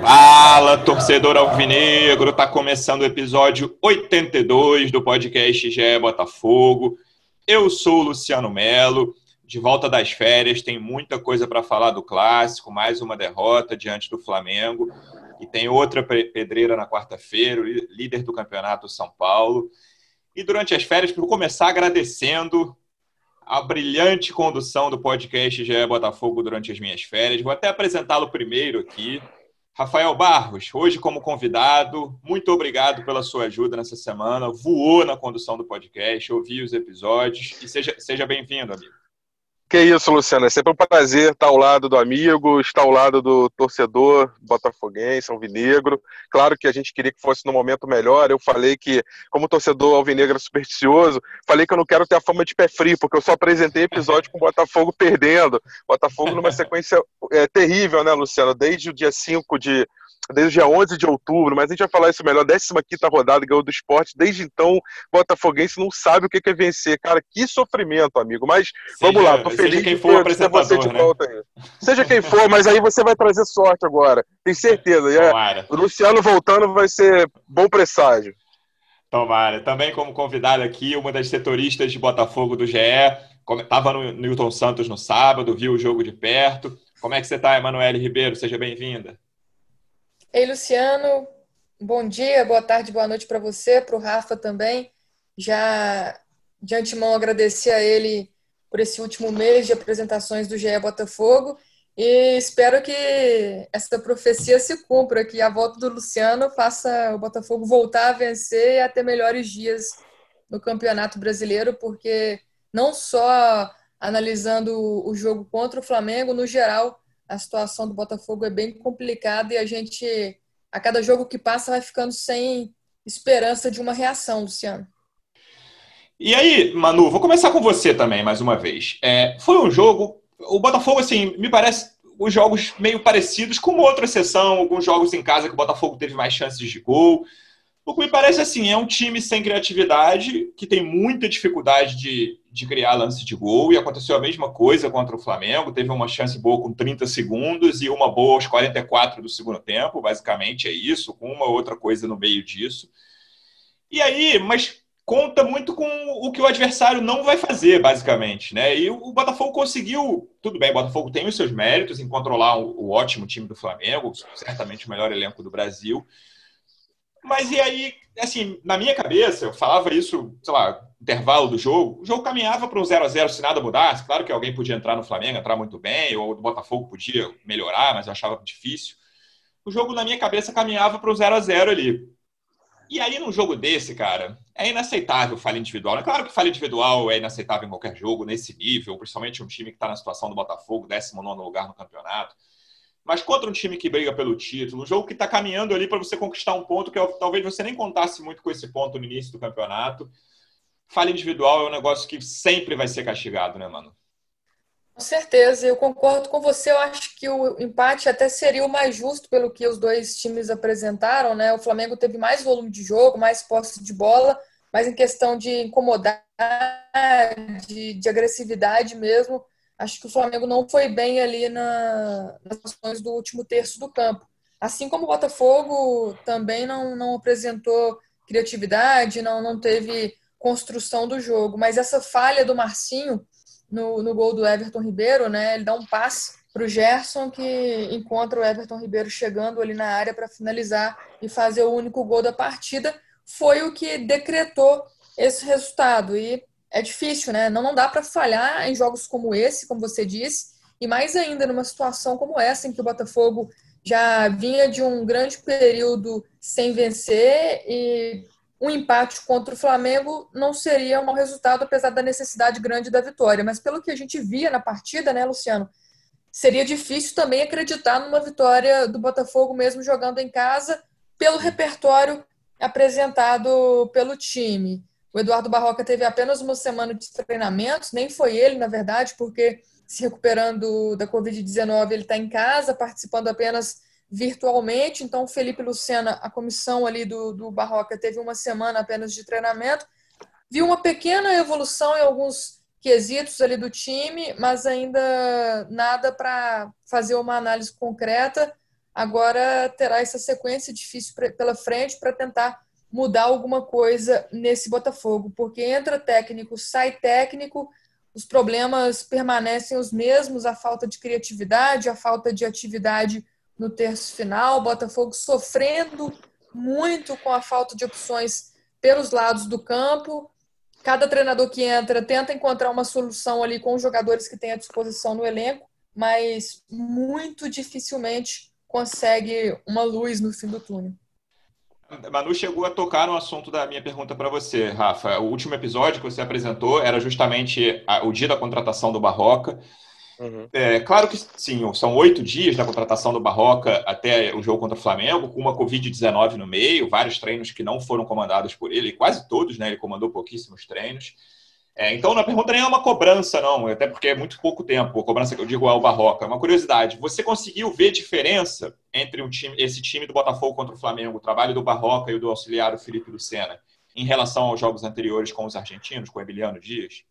Fala, torcedor alvinegro, tá começando o episódio 82 do podcast GE Botafogo. Eu sou o Luciano Melo, de volta das férias, tem muita coisa para falar do clássico, mais uma derrota diante do Flamengo e tem outra pedreira na quarta-feira, líder do campeonato São Paulo. E durante as férias, por começar agradecendo a brilhante condução do podcast GE Botafogo durante as minhas férias. Vou até apresentá-lo primeiro aqui. Rafael Barros, hoje como convidado, muito obrigado pela sua ajuda nessa semana. Voou na condução do podcast, ouvi os episódios e seja, seja bem-vindo, amigo. Que isso, Luciano. É sempre um prazer estar ao lado do amigo, estar ao lado do torcedor botafoguense, alvinegro. Claro que a gente queria que fosse no momento melhor. Eu falei que, como torcedor alvinegro supersticioso, falei que eu não quero ter a fama de pé frio, porque eu só apresentei episódio com o Botafogo perdendo. Botafogo numa sequência é, terrível, né, Luciano? Desde o dia 5 de desde o dia 11 de outubro, mas a gente vai falar isso melhor. 15 rodada, ganhou do esporte. Desde então, o Botafoguense não sabe o que é vencer. Cara, que sofrimento, amigo. Mas seja, vamos lá, tô feliz seja quem for o apresentador, você de né? volta aí. Seja quem for, mas aí você vai trazer sorte agora. Tem certeza. É, o Luciano voltando vai ser bom presságio. Tomara. Também como convidado aqui, uma das setoristas de Botafogo do GE. Estava no Newton Santos no sábado, viu o jogo de perto. Como é que você está, Emanuele Ribeiro? Seja bem-vinda. Ei, Luciano, bom dia, boa tarde, boa noite para você, para o Rafa também. Já de antemão agradecer a ele por esse último mês de apresentações do GE Botafogo e espero que essa profecia se cumpra, que a volta do Luciano faça o Botafogo voltar a vencer e ter melhores dias no Campeonato Brasileiro, porque não só analisando o jogo contra o Flamengo, no geral, a situação do Botafogo é bem complicada e a gente, a cada jogo que passa, vai ficando sem esperança de uma reação, Luciano. E aí, Manu, vou começar com você também, mais uma vez. É, foi um jogo. O Botafogo, assim, me parece os jogos meio parecidos, com uma outra exceção, alguns jogos em casa que o Botafogo teve mais chances de gol. O que me parece assim, é um time sem criatividade, que tem muita dificuldade de, de criar lance de gol, e aconteceu a mesma coisa contra o Flamengo. Teve uma chance boa com 30 segundos e uma boa aos 44 do segundo tempo, basicamente é isso, com uma outra coisa no meio disso. E aí, mas conta muito com o que o adversário não vai fazer, basicamente, né? E o Botafogo conseguiu, tudo bem, o Botafogo tem os seus méritos em controlar o, ótimo time do Flamengo, certamente o melhor elenco do Brasil. Mas e aí, assim, na minha cabeça, eu falava isso, sei lá, intervalo do jogo, o jogo caminhava para um 0 a 0 se nada mudasse. Claro que alguém podia entrar no Flamengo, entrar muito bem, ou o Botafogo podia melhorar, mas eu achava difícil. O jogo, na minha cabeça, caminhava para um 0 a 0 ali. E aí, num jogo desse, cara, é inaceitável falha individual. É claro que falha individual é inaceitável em qualquer jogo, nesse nível, principalmente um time que está na situação do Botafogo, 19 lugar no campeonato. Mas contra um time que briga pelo título, um jogo que está caminhando ali para você conquistar um ponto que talvez você nem contasse muito com esse ponto no início do campeonato falha individual é um negócio que sempre vai ser castigado, né, mano? Com certeza, eu concordo com você. Eu acho que o empate até seria o mais justo pelo que os dois times apresentaram, né? O Flamengo teve mais volume de jogo, mais posse de bola, mas em questão de incomodar, de, de agressividade mesmo, acho que o Flamengo não foi bem ali na, nas ações do último terço do campo. Assim como o Botafogo também não, não apresentou criatividade, não, não teve construção do jogo. Mas essa falha do Marcinho no, no gol do Everton Ribeiro, né? Ele dá um passe para o Gerson que encontra o Everton Ribeiro chegando ali na área para finalizar e fazer o único gol da partida. Foi o que decretou esse resultado. E é difícil, né? Não, não dá para falhar em jogos como esse, como você disse, e mais ainda numa situação como essa, em que o Botafogo já vinha de um grande período sem vencer e um empate contra o Flamengo não seria um mau resultado, apesar da necessidade grande da vitória. Mas pelo que a gente via na partida, né, Luciano? Seria difícil também acreditar numa vitória do Botafogo mesmo jogando em casa, pelo repertório apresentado pelo time. O Eduardo Barroca teve apenas uma semana de treinamentos, nem foi ele, na verdade, porque se recuperando da Covid-19, ele está em casa, participando apenas virtualmente. Então, Felipe Lucena, a comissão ali do, do Barroca, teve uma semana apenas de treinamento. Viu uma pequena evolução em alguns quesitos ali do time, mas ainda nada para fazer uma análise concreta. Agora terá essa sequência difícil pela frente para tentar mudar alguma coisa nesse Botafogo, porque entra técnico, sai técnico, os problemas permanecem os mesmos, a falta de criatividade, a falta de atividade no terço final, Botafogo sofrendo muito com a falta de opções pelos lados do campo. Cada treinador que entra tenta encontrar uma solução ali com os jogadores que tem à disposição no elenco, mas muito dificilmente consegue uma luz no fim do túnel. Manu chegou a tocar no assunto da minha pergunta para você, Rafa. O último episódio que você apresentou era justamente o dia da contratação do Barroca. Uhum. É, claro que sim, são oito dias da contratação do Barroca até o jogo contra o Flamengo, com uma Covid-19 no meio, vários treinos que não foram comandados por ele, quase todos, né? Ele comandou pouquíssimos treinos. É, então, na pergunta nem é uma cobrança, não, até porque é muito pouco tempo, a cobrança que eu digo é o Barroca. Uma curiosidade, você conseguiu ver diferença entre um time, esse time do Botafogo contra o Flamengo, o trabalho do Barroca e o do auxiliar o Felipe Lucena, em relação aos jogos anteriores com os argentinos, com o Emiliano Dias?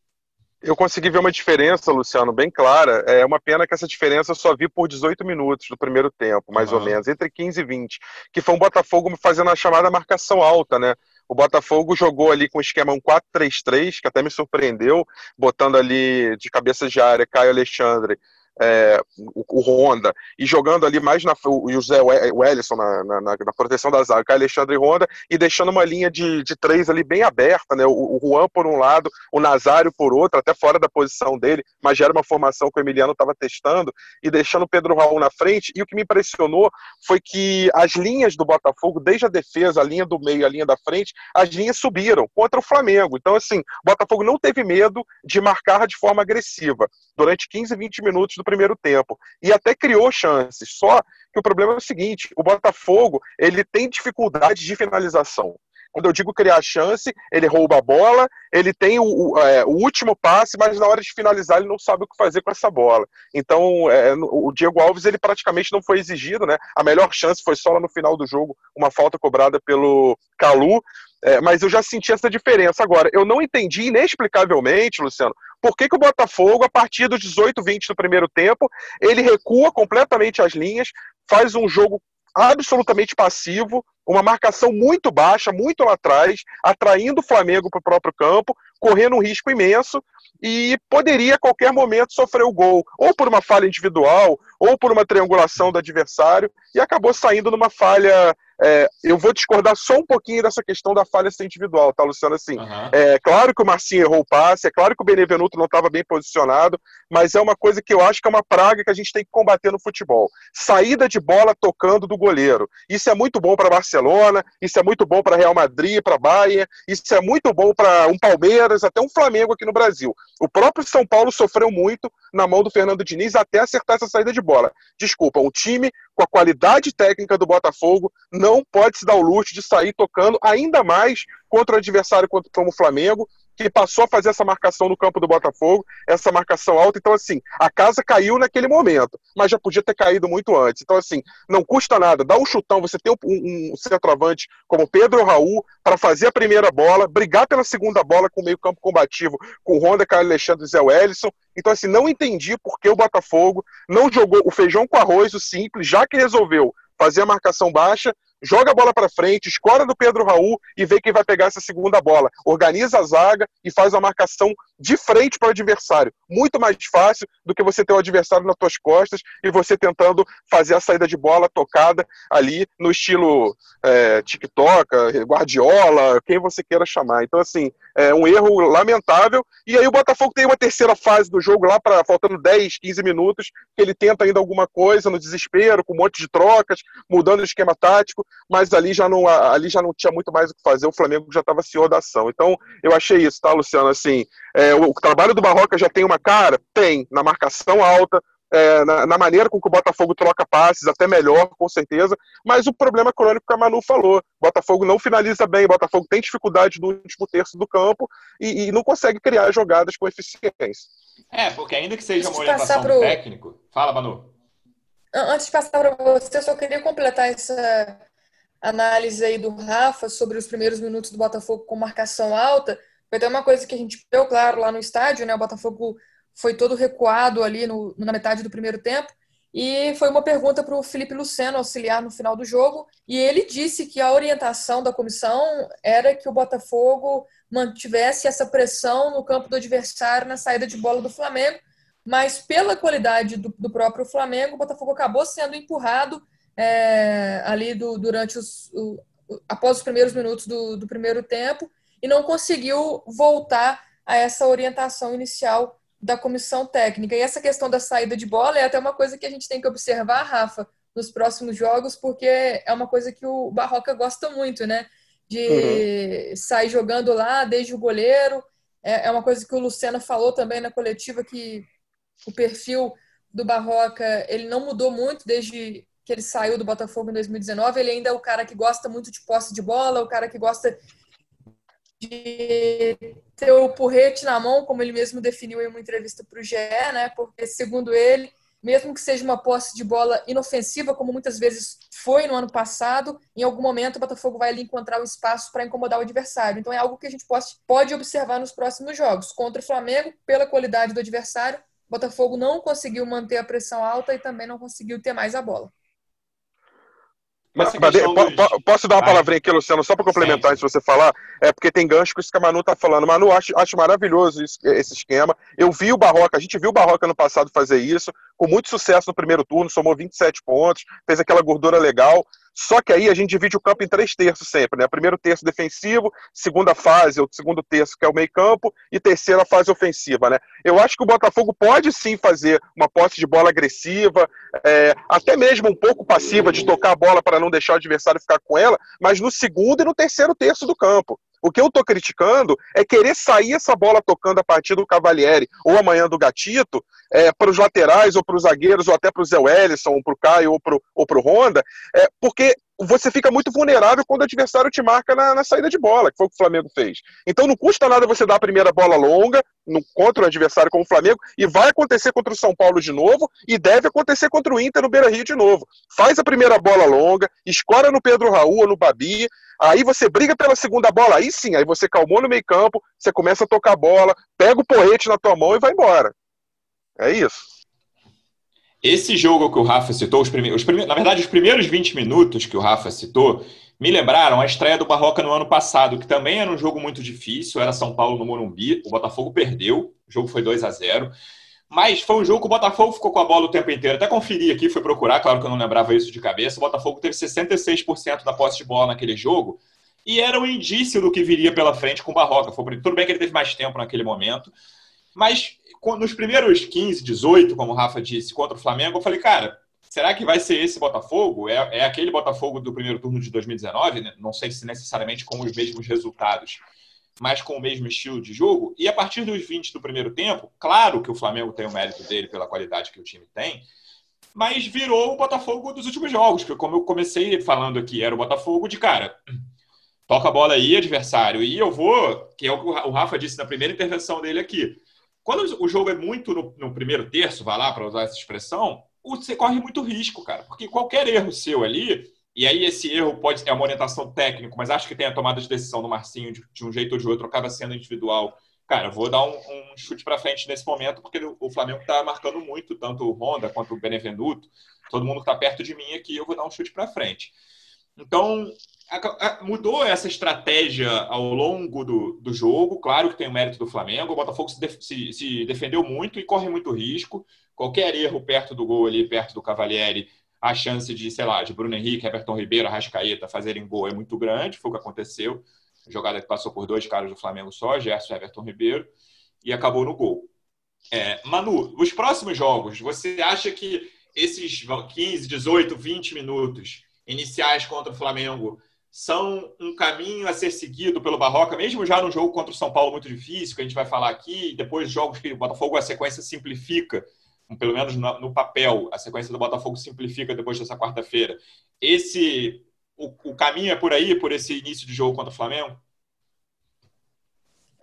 Eu consegui ver uma diferença, Luciano, bem clara. É uma pena que essa diferença eu só vi por 18 minutos do primeiro tempo, mais uhum. ou menos, entre 15 e 20, que foi um Botafogo fazendo a chamada marcação alta, né? O Botafogo jogou ali com o esquema 1-4-3-3, que até me surpreendeu, botando ali de cabeça de área Caio Alexandre é, o, o, Honda, e jogando ali mais na, o José Wellison na, na, na, proteção da zaga, Alexandre Honda, e deixando uma linha de, de três ali bem aberta, né? O, o Juan por um lado, o Nazário por outro, até fora da posição dele, mas já era uma formação que o Emiliano estava testando, e deixando o Pedro Raul na frente. E o que me impressionou foi que as linhas do Botafogo, desde a defesa, a linha do meio, a linha da frente, as linhas subiram contra o Flamengo. Então, assim, o Botafogo não teve medo de marcar de forma agressiva durante 15, 20 minutos do primeiro tempo. E até criou chances. Só que o problema é o seguinte: o Botafogo ele tem dificuldade de finalização. Quando eu digo criar chance, ele rouba a bola, ele tem o, o, é, o, último passe, mas na hora de finalizar ele não sabe o que fazer com essa bola. Então, é, o Diego Alves ele praticamente não foi exigido, né? A melhor chance foi só lá no final do jogo, uma falta cobrada pelo Calu. É, mas eu já senti essa diferença. Agora, eu não entendi inexplicavelmente, Luciano, por que, que o Botafogo, a partir dos 18, 20 do primeiro tempo, ele recua completamente as linhas, faz um jogo absolutamente passivo, uma marcação muito baixa, muito lá atrás, atraindo o Flamengo para o próprio campo, correndo um risco imenso e poderia a qualquer momento sofrer o gol, ou por uma falha individual, ou por uma triangulação do adversário, e acabou saindo numa falha é, eu vou discordar só um pouquinho dessa questão da falha ser individual, tá, Luciano? Assim, uhum. é claro que o Marcinho errou o passe, é claro que o Benevenuto não estava bem posicionado, mas é uma coisa que eu acho que é uma praga que a gente tem que combater no futebol. Saída de bola tocando do goleiro. Isso é muito bom para Barcelona, isso é muito bom para Real Madrid, para Bayern, isso é muito bom para um Palmeiras, até um Flamengo aqui no Brasil. O próprio São Paulo sofreu muito na mão do Fernando Diniz até acertar essa saída de bola. Desculpa, um time com a qualidade técnica do Botafogo não pode se dar o luxo de sair tocando ainda mais contra o adversário como o Flamengo, que passou a fazer essa marcação no campo do Botafogo, essa marcação alta. Então, assim, a casa caiu naquele momento, mas já podia ter caído muito antes. Então, assim, não custa nada, dá um chutão, você tem um, um centroavante como Pedro Raul para fazer a primeira bola, brigar pela segunda bola com o meio-campo combativo, com Honda, Carlos Alexandre e Zé Wellison. Então, assim, não entendi por que o Botafogo não jogou o feijão com arroz, o simples, já que resolveu fazer a marcação baixa, joga a bola para frente, escora do Pedro Raul e vê quem vai pegar essa segunda bola. Organiza a zaga e faz a marcação de frente para o adversário. Muito mais fácil do que você ter o adversário nas suas costas e você tentando fazer a saída de bola tocada ali no estilo é, TikTok, Guardiola, quem você queira chamar. Então, assim, é um erro lamentável. E aí o Botafogo tem uma terceira fase do jogo lá, para faltando 10, 15 minutos, que ele tenta ainda alguma coisa no desespero, com um monte de trocas, mudando o esquema tático mas ali já não, ali já não tinha muito mais o que fazer, o Flamengo já estava senhor da ação. Então, eu achei isso, tá, Luciano? Assim, é, o, o, trabalho do Barroca já tem uma cara? Tem, na marcação alta, é, na, na, maneira com que o Botafogo troca passes, até melhor, com certeza. Mas o problema crônico que a Manu falou: o Botafogo não finaliza bem, o Botafogo tem dificuldade no último terço do campo e, e não consegue criar jogadas com eficiência. É, porque ainda que seja uma orientação pro... técnico. Fala, Manu. Antes de passar para você, eu só queria completar essa análise aí do Rafa sobre os primeiros minutos do Botafogo com marcação alta. Foi até uma coisa que a gente viu, claro, lá no estádio, né? O Botafogo foi todo recuado ali no, na metade do primeiro tempo. E foi uma pergunta para o Felipe Luceno auxiliar no final do jogo. E ele disse que a orientação da comissão era que o Botafogo mantivesse essa pressão no campo do adversário na saída de bola do Flamengo. Mas pela qualidade do, do próprio Flamengo, o Botafogo acabou sendo empurrado é, ali do, durante os, o, após os primeiros minutos do, do primeiro tempo e não conseguiu voltar a essa orientação inicial da comissão técnica. E essa questão da saída de bola é até uma coisa que a gente tem que observar, Rafa, nos próximos jogos, porque é uma coisa que o Barroca gosta muito, né? De uhum. sair jogando lá desde o goleiro. É, é uma coisa que o Luciano falou também na coletiva, que o perfil do Barroca ele não mudou muito desde que ele saiu do Botafogo em 2019. Ele ainda é o cara que gosta muito de posse de bola, o cara que gosta de ter o porrete na mão, como ele mesmo definiu em uma entrevista para o GE, né? Porque, segundo ele, mesmo que seja uma posse de bola inofensiva, como muitas vezes foi no ano passado, em algum momento o Botafogo vai ali encontrar o espaço para incomodar o adversário. Então é algo que a gente pode observar nos próximos jogos. Contra o Flamengo, pela qualidade do adversário, o Botafogo não conseguiu manter a pressão alta e também não conseguiu ter mais a bola. Mas, dos... Posso dar uma palavrinha aqui, Luciano, só para complementar antes de você falar? É porque tem gancho com isso que a Manu tá falando. Manu, acho, acho maravilhoso isso, esse esquema. Eu vi o Barroca, a gente viu o Barroca no passado fazer isso, com muito sucesso no primeiro turno, somou 27 pontos, fez aquela gordura legal. Só que aí a gente divide o campo em três terços sempre, né? Primeiro terço defensivo, segunda fase, o segundo terço que é o meio campo, e terceira fase ofensiva, né? Eu acho que o Botafogo pode sim fazer uma posse de bola agressiva, é, até mesmo um pouco passiva de tocar a bola para não deixar o adversário ficar com ela, mas no segundo e no terceiro terço do campo. O que eu estou criticando é querer sair essa bola tocando a partir do Cavalieri ou amanhã do Gatito é, para os laterais ou para os zagueiros ou até para o Zé Wellison, ou para o Caio ou para o Honda, é, porque você fica muito vulnerável quando o adversário te marca na, na, saída de bola, que foi o que o Flamengo fez. Então não custa nada você dar a primeira bola longa no, contra o adversário como o Flamengo, e vai acontecer contra o São Paulo de novo, e deve acontecer contra o Inter no Beira Rio de novo. Faz a primeira bola longa, escora no Pedro Raul ou no Babi, aí você briga pela segunda bola, aí sim, aí você calmou no meio campo, você começa a tocar a bola, pega o porrete na tua mão e vai embora. É isso. Esse jogo que o Rafa citou, os primeiros, os primeiros, na verdade, os primeiros 20 minutos que o Rafa citou, me lembraram a estreia do Barroca no ano passado, que também era um jogo muito difícil, era São Paulo no Morumbi, o Botafogo perdeu, o jogo foi 2 a 0 mas foi um jogo que o Botafogo ficou com a bola o tempo inteiro. Até conferi aqui, fui procurar, claro que eu não lembrava isso de cabeça. O Botafogo teve 66% da posse de bola naquele jogo, e era um indício do que viria pela frente com o Barroca. Foi, tudo bem que ele teve mais tempo naquele momento, mas nos primeiros 15, 18, como o Rafa disse, contra o Flamengo, eu falei, cara, será que vai ser esse Botafogo? É, é aquele Botafogo do primeiro turno de 2019? Né? Não sei se necessariamente com os mesmos resultados, mas com o mesmo estilo de jogo. E a partir dos 20 do primeiro tempo, claro que o Flamengo tem o mérito dele pela qualidade que o time tem, mas virou o Botafogo dos últimos jogos, que como eu comecei falando aqui, era o Botafogo de cara. Toca a bola aí, adversário. E eu vou, que é o que o Rafa disse na primeira intervenção dele aqui. Quando o jogo é muito no, no primeiro terço, vai lá para usar essa expressão, você corre muito risco, cara. Porque qualquer erro seu ali, e aí esse erro pode é uma orientação técnica, mas acho que tem a tomada de decisão do Marcinho de, de um jeito ou de outro, acaba sendo individual. Cara, vou dar um, um chute para frente nesse momento, porque o Flamengo está marcando muito, tanto o Honda quanto o Benevenuto. Todo mundo está perto de mim aqui, eu vou dar um chute para frente. Então, mudou essa estratégia ao longo do, do jogo. Claro que tem o mérito do Flamengo. O Botafogo se, def, se, se, defendeu muito e corre muito risco. Qualquer erro perto do gol ali, perto do Cavalieri, a chance de, sei lá, de Bruno Henrique, Everton Ribeiro, Arrascaeta fazerem gol é muito grande. Foi o que aconteceu. A jogada que passou por dois caras do Flamengo só, Gerson e Everton Ribeiro, e acabou no gol. É, Manu, os próximos jogos, você acha que esses 15, 18, 20 minutos iniciais contra o Flamengo são um caminho a ser seguido pelo Barroca, mesmo já no jogo contra o São Paulo muito difícil, que a gente vai falar aqui, depois jogos que o Botafogo a sequência simplifica. pelo menos no, papel, a sequência do Botafogo simplifica depois dessa quarta-feira. Esse o, o, caminho é por aí, por esse início de jogo contra o Flamengo?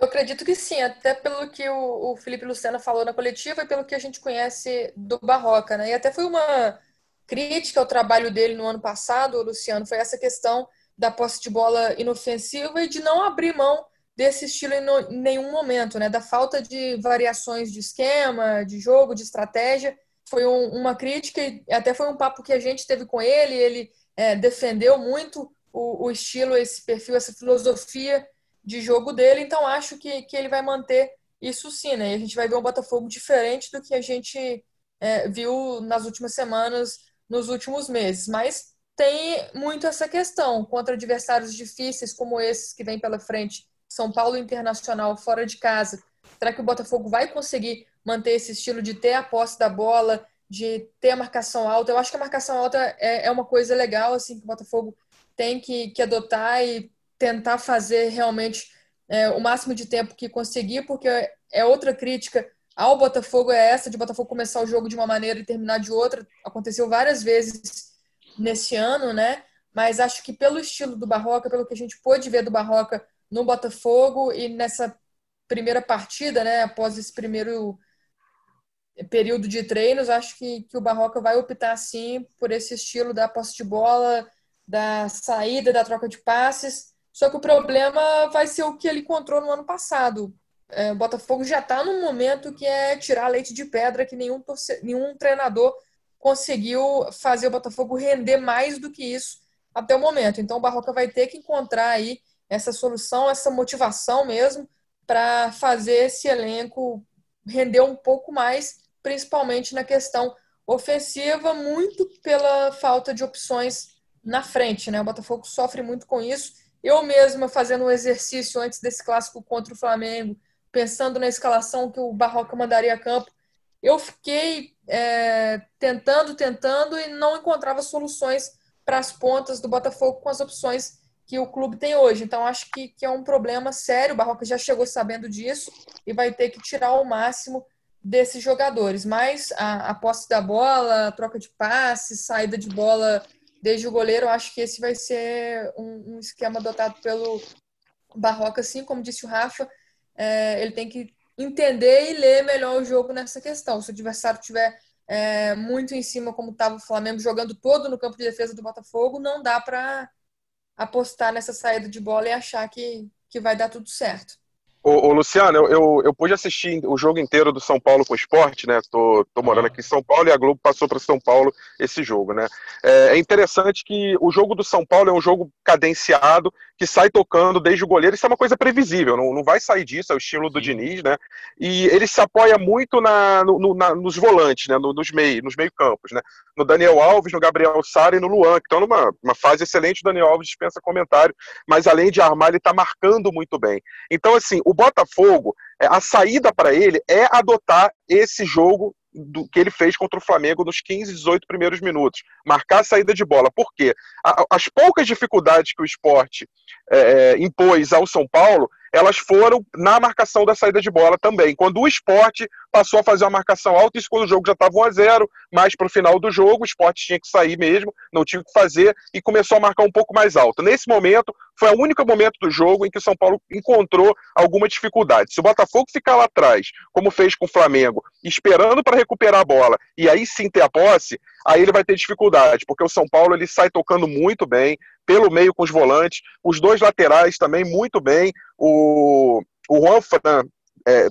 Eu acredito que sim, até pelo que o, o Felipe Luciano falou na coletiva e pelo que a gente conhece do Barroca, né? E até foi uma crítica ao trabalho dele no ano passado, Luciano, foi essa questão da posse de bola inofensiva e de não abrir mão desse estilo em nenhum momento, né? Da falta de variações de esquema, de jogo, de estratégia. Foi um, uma crítica e até foi um papo que a gente teve com ele. Ele é, defendeu muito o, o, estilo, esse perfil, essa filosofia de jogo dele. Então acho que, que ele vai manter isso sim, né? E a gente vai ver um Botafogo diferente do que a gente é, viu nas últimas semanas, nos últimos meses. Mas tem muito essa questão contra adversários difíceis como esses que vem pela frente são Paulo Internacional fora de casa. Será que o Botafogo vai conseguir manter esse estilo de ter a posse da bola, de ter a marcação alta? Eu acho que a marcação alta é, é uma coisa legal, assim, que o Botafogo tem que, que adotar e tentar fazer realmente é, o máximo de tempo que conseguir, porque é outra crítica ao Botafogo é essa, de Botafogo começar o jogo de uma maneira e terminar de outra. Aconteceu várias vezes nesse ano, né? Mas acho que pelo estilo do Barroca, pelo que a gente pôde ver do Barroca no Botafogo e nessa primeira partida, né, após esse primeiro período de treinos, acho que, que o Barroca vai optar sim por esse estilo da posse de bola, da saída, da troca de passes. Só que o problema vai ser o que ele encontrou no ano passado. É, o Botafogo já está num momento que é tirar leite de pedra, que nenhum, torce... nenhum treinador conseguiu fazer o Botafogo render mais do que isso até o momento. Então o Barroca vai ter que encontrar aí essa solução, essa motivação mesmo para fazer esse elenco render um pouco mais, principalmente na questão ofensiva, muito pela falta de opções na frente, né? O Botafogo sofre muito com isso. Eu mesma fazendo um exercício antes desse clássico contra o Flamengo, pensando na escalação que o Barroca mandaria a campo, eu fiquei é, tentando, tentando e não encontrava soluções para as pontas do Botafogo com as opções que o clube tem hoje. Então, acho que, que é um problema sério. O Barroca já chegou sabendo disso e vai ter que tirar o máximo desses jogadores. Mas a, a posse da bola, troca de passes, saída de bola desde o goleiro, acho que esse vai ser um, um esquema adotado pelo Barroca, assim como disse o Rafa. É, ele tem que entender e ler melhor o jogo nessa questão. Se o adversário tiver é, muito em cima, como estava o Flamengo jogando todo no campo de defesa do Botafogo, não dá para apostar nessa saída de bola e achar que, que vai dar tudo certo. Ô, ô Luciano, eu, eu, eu, pude assistir o jogo inteiro do São Paulo com o esporte, né? Tô, tô morando aqui em São Paulo e a Globo passou para São Paulo esse jogo, né? É, é, interessante que o jogo do São Paulo é um jogo cadenciado, que sai tocando desde o goleiro. Isso é uma coisa previsível, não, não vai sair disso, é o estilo do Diniz, né? E ele se apoia muito na, no, na, nos volantes, né? nos meios, nos meio campos, né? No Daniel Alves, no Gabriel Sara e no Luan, que estão numa uma fase excelente. O Daniel Alves dispensa comentário, mas além de armar, ele está marcando muito bem. Então, assim, o Botafogo, é, a saída para ele é adotar esse jogo do que ele fez contra o Flamengo nos 15, 18 primeiros minutos. Marcar a saída de bola. Por quê? As poucas dificuldades que o esporte é, é, impôs ao São Paulo, elas foram na marcação da saída de bola também. Quando o esporte passou a fazer uma marcação alta, isso quando o jogo já estava 1 a 0 mais para o final do jogo, o esporte tinha que sair mesmo, não tinha o que fazer, e começou a marcar um pouco mais alto. Nesse momento, foi o único momento do jogo em que o São Paulo encontrou alguma dificuldade. Se o Botafogo ficar lá atrás, como fez com o Flamengo, esperando para recuperar a bola e aí sim ter a posse, aí ele vai ter dificuldade, porque o São Paulo ele sai tocando muito bem, pelo meio com os volantes, os dois laterais também muito bem, o, o Juan Fran é,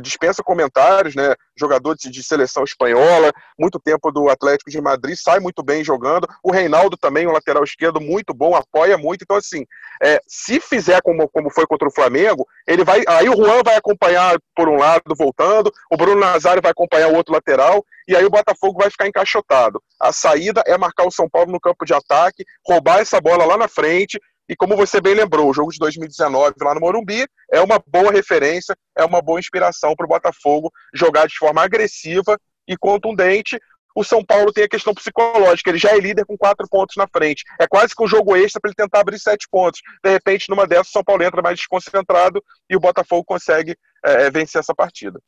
dispensa comentários, né? Jogador de, seleção espanhola, muito tempo do Atlético de Madrid, sai muito bem jogando. O Reinaldo também, um lateral esquerdo muito bom, apoia muito. Então, assim, é, se fizer como, como foi contra o Flamengo, ele vai. Aí o Juan vai acompanhar por um lado, voltando, o Bruno Nazário vai acompanhar o outro lateral, e aí o Botafogo vai ficar encaixotado. A saída é marcar o São Paulo no campo de ataque, roubar essa bola lá na frente e como você bem lembrou, o jogo de 2019 lá no Morumbi é uma boa referência, é uma boa inspiração para o Botafogo jogar de forma agressiva e contundente. O São Paulo tem a questão psicológica, ele já é líder com quatro pontos na frente. É quase que um jogo extra para ele tentar abrir sete pontos. De repente, numa dessas, o São Paulo entra mais desconcentrado e o Botafogo consegue é, vencer essa partida.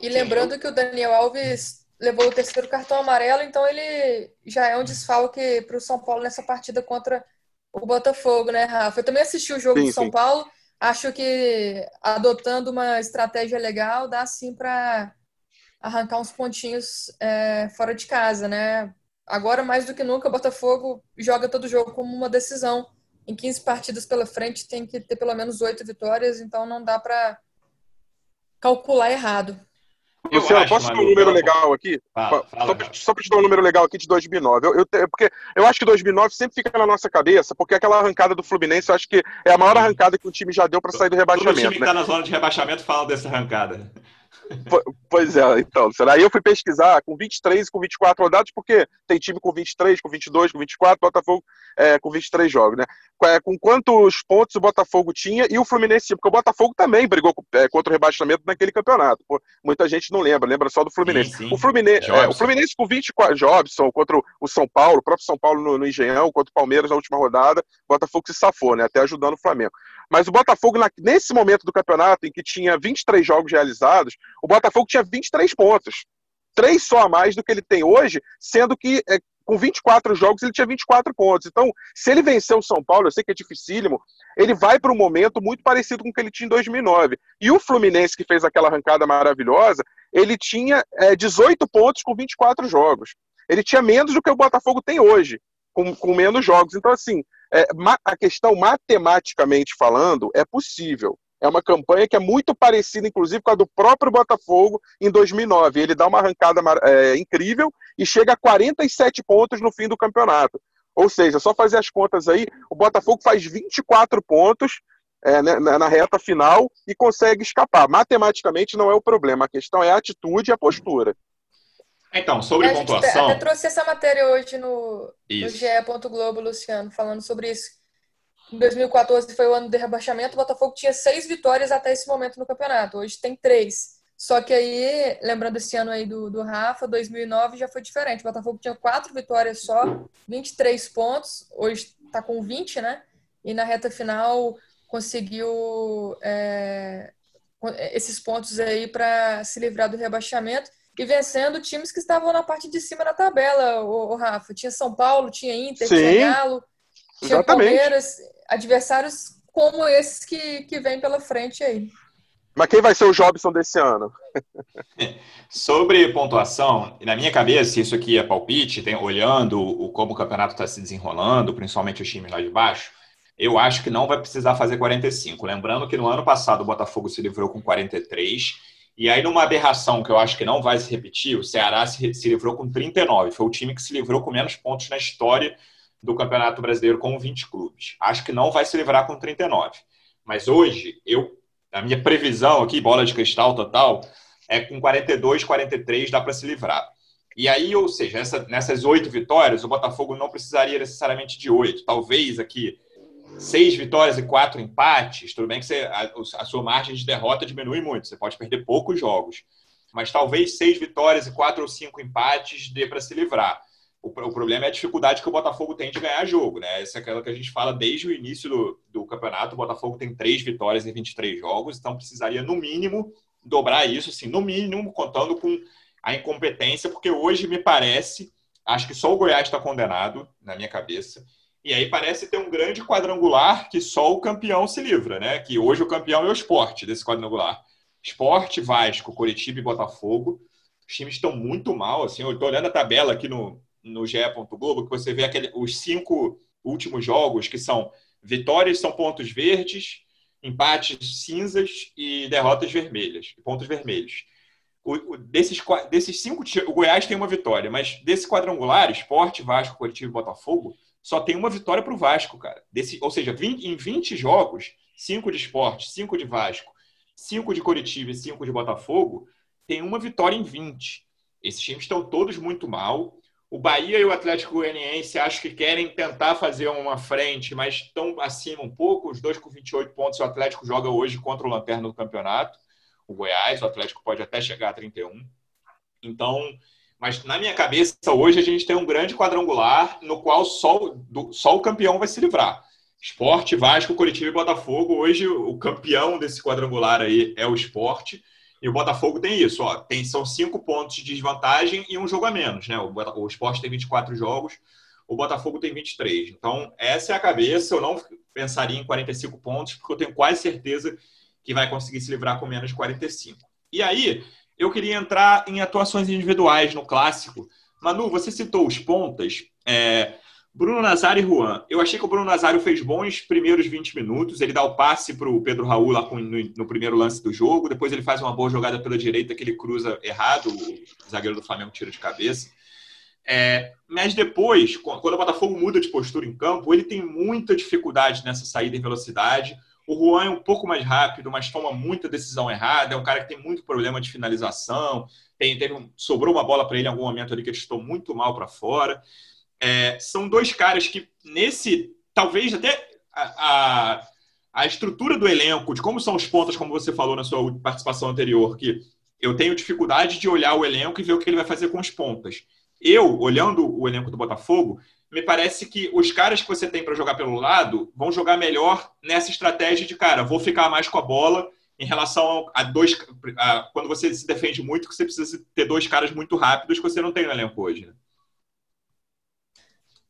E lembrando que o Daniel Alves levou o terceiro cartão amarelo, então ele já é um desfalque para o São Paulo nessa partida contra o Botafogo, né, Rafa? Eu também assisti o jogo sim, do São sim. Paulo. Acho que adotando uma estratégia legal dá sim para arrancar uns pontinhos é, fora de casa, né? Agora, mais do que nunca, o Botafogo joga todo jogo como uma decisão. Em 15 partidas pela frente, tem que ter pelo menos oito vitórias, então não dá para calcular errado. Luciano, acho, posso dar um número legal aqui? Fala, fala, só para te dar um número legal aqui de 2009. Eu, eu, porque eu acho que 2009 sempre fica na nossa cabeça, porque aquela arrancada do Fluminense, eu acho que é a maior arrancada que o time já deu para sair do rebaixamento. Todo time que está né? na zona de rebaixamento fala dessa arrancada. Pois é, então. Aí eu fui pesquisar com 23 e com 24 rodadas, porque tem time com 23, com 22, com 24, Botafogo é, com 23 jogos, né? É, com quantos pontos o Botafogo tinha e o Fluminense tinha, porque o Botafogo também brigou é, contra o rebaixamento naquele campeonato. Pô, muita gente não lembra, lembra só do Fluminense. Sim, sim. O, Fluminense é, o Fluminense com 24, Jobson contra o São Paulo, o próprio São Paulo no, no Engenhão, contra o Palmeiras na última rodada, o Botafogo se safou, né? Até ajudando o Flamengo. Mas o Botafogo, nesse momento do campeonato, em que tinha 23 jogos realizados, o Botafogo tinha 23 pontos. Três só a mais do que ele tem hoje, sendo que é, com 24 jogos ele tinha 24 pontos. Então, se ele vencer o São Paulo, eu sei que é dificílimo, ele vai para um momento muito parecido com o que ele tinha em 2009. E o Fluminense, que fez aquela arrancada maravilhosa, ele tinha é, 18 pontos com 24 jogos. Ele tinha menos do que o Botafogo tem hoje, com, com menos jogos. Então, assim, é, a questão matematicamente falando é possível. É uma campanha que é muito parecida, inclusive, com a do próprio Botafogo em 2009. Ele dá uma arrancada é, incrível e chega a 47 pontos no fim do campeonato. Ou seja, só fazer as contas aí, o Botafogo faz 24 pontos é, né, na reta final e consegue escapar. Matematicamente não é o problema, a questão é a atitude e a postura. Então, sobre a pontuação. Gente até trouxe essa matéria hoje no, no GE. Globo, Luciano, falando sobre isso. Em 2014 foi o ano de rebaixamento, o Botafogo tinha seis vitórias até esse momento no campeonato. Hoje tem três. Só que aí, lembrando esse ano aí do, do Rafa, 2009 já foi diferente. O Botafogo tinha quatro vitórias só, 23 pontos. Hoje está com 20, né? E na reta final conseguiu é, esses pontos aí para se livrar do rebaixamento e vencendo times que estavam na parte de cima da tabela, o, Rafa. Tinha São Paulo, tinha Inter, Sim, tinha Galo, tinha exatamente. Palmeiras, adversários como esses que, que vem pela frente aí. Mas quem vai ser o Jobson desse ano? Sobre pontuação, na minha cabeça, isso aqui é palpite, tem, olhando o, como o campeonato está se desenrolando, principalmente os times lá de baixo, eu acho que não vai precisar fazer 45. Lembrando que no ano passado o Botafogo se livrou com 43 e aí, numa aberração que eu acho que não vai se repetir, o Ceará se, se livrou com 39. Foi o time que se livrou com menos pontos na história do Campeonato Brasileiro com 20 clubes. Acho que não vai se livrar com 39. Mas hoje, eu, a minha previsão aqui, bola de cristal total, é com 42, 43 dá para se livrar. E aí, ou seja, essa, nessas oito vitórias, o Botafogo não precisaria necessariamente de oito. Talvez aqui seis vitórias e quatro empates, tudo bem que você, a, a, sua margem de derrota diminui muito, você pode perder poucos jogos. Mas talvez seis vitórias e quatro ou cinco empates dê para se livrar. O, o, problema é a dificuldade que o Botafogo tem de ganhar jogo, né? Essa é aquela que a gente fala desde o início do, do campeonato. O Botafogo tem três vitórias em 23 jogos, então precisaria, no mínimo, dobrar isso, assim, no mínimo, contando com a incompetência, porque hoje me parece, acho que só o Goiás está condenado, na minha cabeça, e aí parece ter um grande quadrangular que só o campeão se livra, né? Que hoje o campeão é o esporte desse quadrangular. Esporte, Vasco, Curitiba e Botafogo. Os times estão muito mal, assim. Eu estou olhando a tabela aqui no, no GE. Globo, que você vê aquele, os cinco últimos jogos, que são vitórias são pontos verdes, empates cinzas e derrotas vermelhas, pontos vermelhos. O, o, desses, desses cinco, o Goiás tem uma vitória, mas desse quadrangular, Esporte, Vasco, Curitiba e Botafogo, só tem uma vitória para o Vasco, cara. Desse, ou seja, 20, em 20 jogos, 5 de esporte, 5 de Vasco, 5 de Curitiba e 5 de Botafogo, tem uma vitória em 20. Esses times estão todos muito mal. O Bahia e o Atlético Goianiense acho que querem tentar fazer uma frente, mas estão acima um pouco. Os dois com 28 pontos. O Atlético joga hoje contra o Lanterna do campeonato. O Goiás, o Atlético pode até chegar a 31. Então, mas na minha cabeça, hoje a gente tem um grande quadrangular no qual só, do, só o campeão vai se livrar. Esporte, Vasco, Curitiba e Botafogo. Hoje o campeão desse quadrangular aí é o esporte. E o Botafogo tem isso, ó, tem, são cinco pontos de desvantagem e um jogo a menos, né? O, o Sport tem 24 jogos, o Botafogo tem 23. Então, essa é a cabeça. Eu não pensaria em 45 pontos, porque eu tenho quase certeza que vai conseguir se livrar com menos de 45. E aí, eu queria entrar em atuações individuais no clássico. Manu, você citou os pontas. É, Bruno Nazário e Juan. Eu achei que o Bruno Nazário fez bons primeiros 20 minutos. Ele dá o passe para o Pedro Raul lá no, no, primeiro lance do jogo. Depois ele faz uma boa jogada pela direita que ele cruza errado. O zagueiro do Flamengo tira de cabeça. É, mas depois, quando o Botafogo muda de postura em campo, ele tem muita dificuldade nessa saída em velocidade. O Juan é um pouco mais rápido, mas toma muita decisão errada. É um cara que tem muito problema de finalização. Tem, teve um, sobrou uma bola para ele em algum momento ali que ele chutou muito mal para fora. É, são dois caras que, nesse. Talvez até a, a, a, estrutura do elenco, de como são os pontos, como você falou na sua participação anterior, que eu tenho dificuldade de olhar o elenco e ver o que ele vai fazer com os pontas eu, olhando o elenco do Botafogo, me parece que os caras que você tem para jogar pelo lado vão jogar melhor nessa estratégia de, cara, vou ficar mais com a bola em relação a dois. A, quando você se defende muito, que você precisa ter dois caras muito rápidos que você não tem no elenco hoje. Né?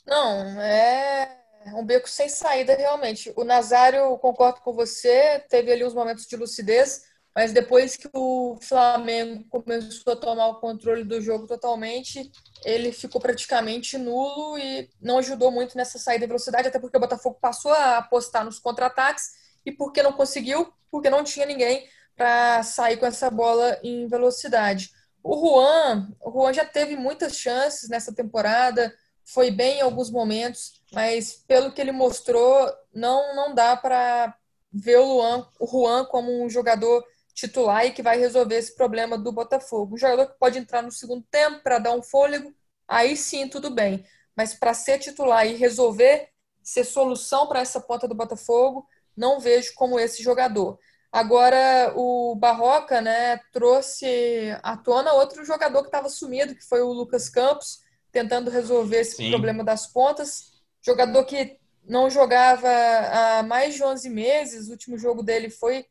Não, é um beco sem saída, realmente. O Nazário, concordo com você, teve ali uns momentos de lucidez, mas depois que o Flamengo começou a tomar o controle do jogo totalmente, ele ficou praticamente nulo e não ajudou muito nessa saída de velocidade, até porque o Botafogo passou a apostar nos contra-ataques e porque não conseguiu, porque não tinha ninguém para sair com essa bola em velocidade. O Juan, o Juan já teve muitas chances nessa temporada, foi bem em alguns momentos, mas pelo que ele mostrou, não não dá para ver o, Luan, o Juan como um jogador titular e que vai resolver esse problema do Botafogo. Um jogador que pode entrar no segundo tempo para dar um fôlego, aí sim tudo bem. Mas para ser titular e resolver, ser solução para essa ponta do Botafogo, não vejo como esse jogador. Agora, o Barroca né, trouxe à tona outro jogador que estava sumido, que foi o Lucas Campos, tentando resolver esse Sim. problema das pontas. Jogador que não jogava há mais de 11 meses, o último jogo dele foi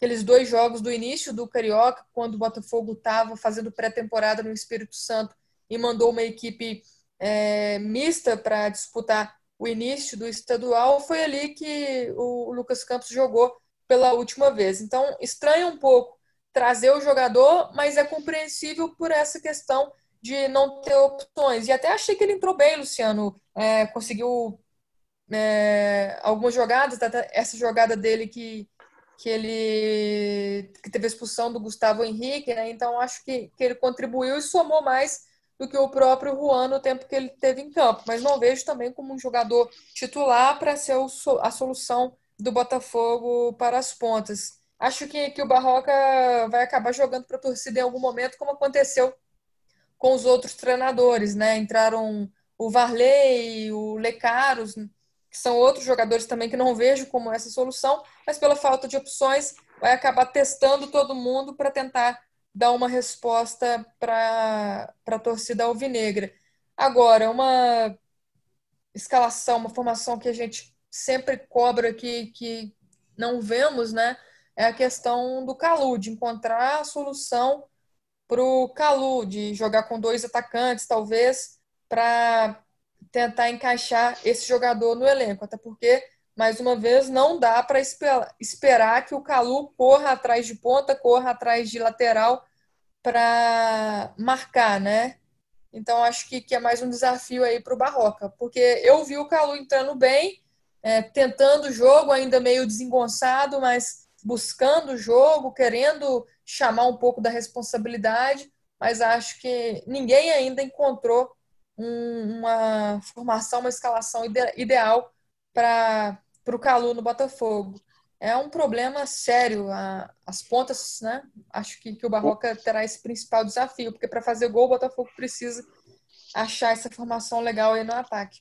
aqueles dois jogos do início do Carioca, quando o Botafogo estava fazendo pré-temporada no Espírito Santo e mandou uma equipe é, mista para disputar o início do estadual, foi ali que o Lucas Campos jogou pela última vez. Então, estranha um pouco trazer o jogador, mas é compreensível por essa questão de não ter opções. E até achei que ele entrou bem, Luciano. É, conseguiu é, algumas jogadas, essa jogada dele que que ele que teve a expulsão do Gustavo Henrique, né? Então acho que, que ele contribuiu e somou mais do que o próprio Juan no tempo que ele teve em campo. Mas não vejo também como um jogador titular para ser o, a solução do Botafogo para as pontas. Acho que, que o Barroca vai acabar jogando para a torcida em algum momento, como aconteceu com os outros treinadores, né? Entraram o Varley, o Lecaros, que são outros jogadores também que não vejo como essa solução, mas pela falta de opções, vai acabar testando todo mundo para tentar dar uma resposta para a torcida alvinegra. Agora, uma escalação, uma formação que a gente sempre cobra aqui, que não vemos, né? É a questão do Calu, de encontrar a solução para o Calu, de jogar com dois atacantes, talvez, para tentar encaixar esse jogador no elenco, até porque, mais uma vez, não dá para esperar que o Calu corra atrás de ponta, corra atrás de lateral para marcar, né? Então, acho que, que é mais um desafio aí para o Barroca, porque eu vi o Calu entrando bem, é, tentando o jogo, ainda meio desengonçado, mas buscando o jogo, querendo chamar um pouco da responsabilidade, mas acho que ninguém ainda encontrou um, uma formação, uma escalação ide ideal para o Calu no Botafogo. É um problema sério. A, as pontas, né? Acho que, que o Barroca terá esse principal desafio, porque para fazer gol, o Botafogo precisa achar essa formação legal aí no ataque.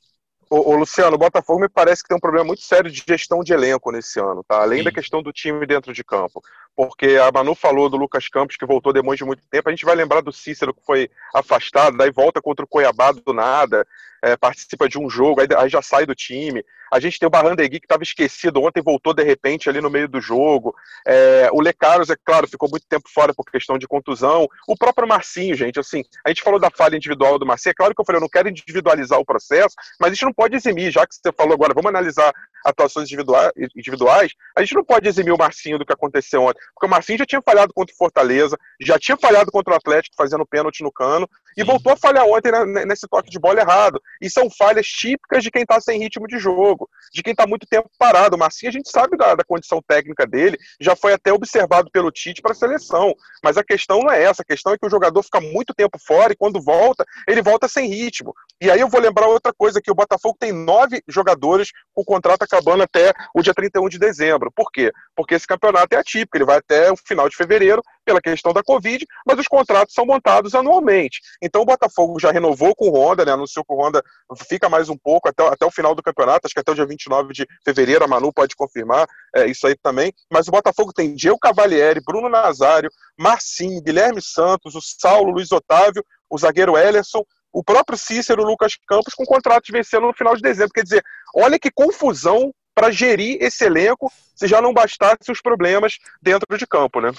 Ô, ô, Luciano, o Botafogo me parece que tem um problema muito sério de gestão de elenco nesse ano, tá? Além Sim. da questão do time dentro de campo. Porque a Manu falou do Lucas Campos, que voltou depois de muito tempo. A gente vai lembrar do Cícero, que foi afastado, daí volta contra o Cuiabá do nada, é, participa de um jogo, aí, aí, já sai do time. A gente tem o Barrandegui, que estava esquecido ontem, voltou de repente ali no meio do jogo. É, o Lecaros, é claro, ficou muito tempo fora por questão de contusão. O próprio Marcinho, gente, assim, a gente falou da falha individual do Marcinho. É claro que eu falei, eu não quero individualizar o processo, mas a gente não pode eximir, já que você falou agora, vamos analisar atuações individuais, a gente não pode eximir o Marcinho do que aconteceu ontem, porque o Marcinho já tinha falhado contra o Fortaleza, já tinha falhado contra o Atlético, fazendo pênalti no cano, e voltou a falhar ontem nesse toque de bola errado. E são falhas típicas de quem está sem ritmo de jogo, de quem está muito tempo parado. O Marcinho, a gente sabe da, da, condição técnica dele, já foi até observado pelo Tite para a seleção. Mas a questão não é essa, a questão é que o jogador fica muito tempo fora e quando volta, ele volta sem ritmo. E aí eu vou lembrar outra coisa, que o Botafogo tem nove jogadores com o contrato acabando até o dia 31 de dezembro. Por quê? Porque esse campeonato é atípico, ele vai até o final de fevereiro, pela questão da Covid, mas os contratos são montados anualmente. Então o Botafogo já renovou com o Honda, né, anunciou que o Honda fica mais um pouco até, até o final do campeonato, acho que até o dia 29 de fevereiro, a Manu pode confirmar é, isso aí também, mas o Botafogo tem Diego Cavalieri, Bruno Nazário, Marcinho, Guilherme Santos, o Saulo, Luiz Otávio, o zagueiro Ellerson, o próprio Cícero, Lucas Campos, com contratos vencendo no final de dezembro. Quer dizer, olha que confusão para gerir esse elenco, se já não bastasse os problemas dentro de campo, né?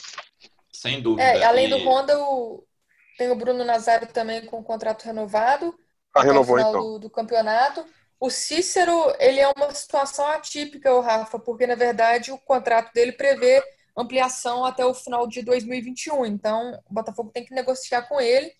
Sem dúvida. É, além do Honda, o... tem o Bruno Nazário também com contrato renovado. Ah, renovou final então. Do, do, campeonato. O Cícero, ele é uma situação atípica, o Rafa, porque na verdade o contrato dele prevê ampliação até o final de 2021. Então, o Botafogo tem que negociar com ele.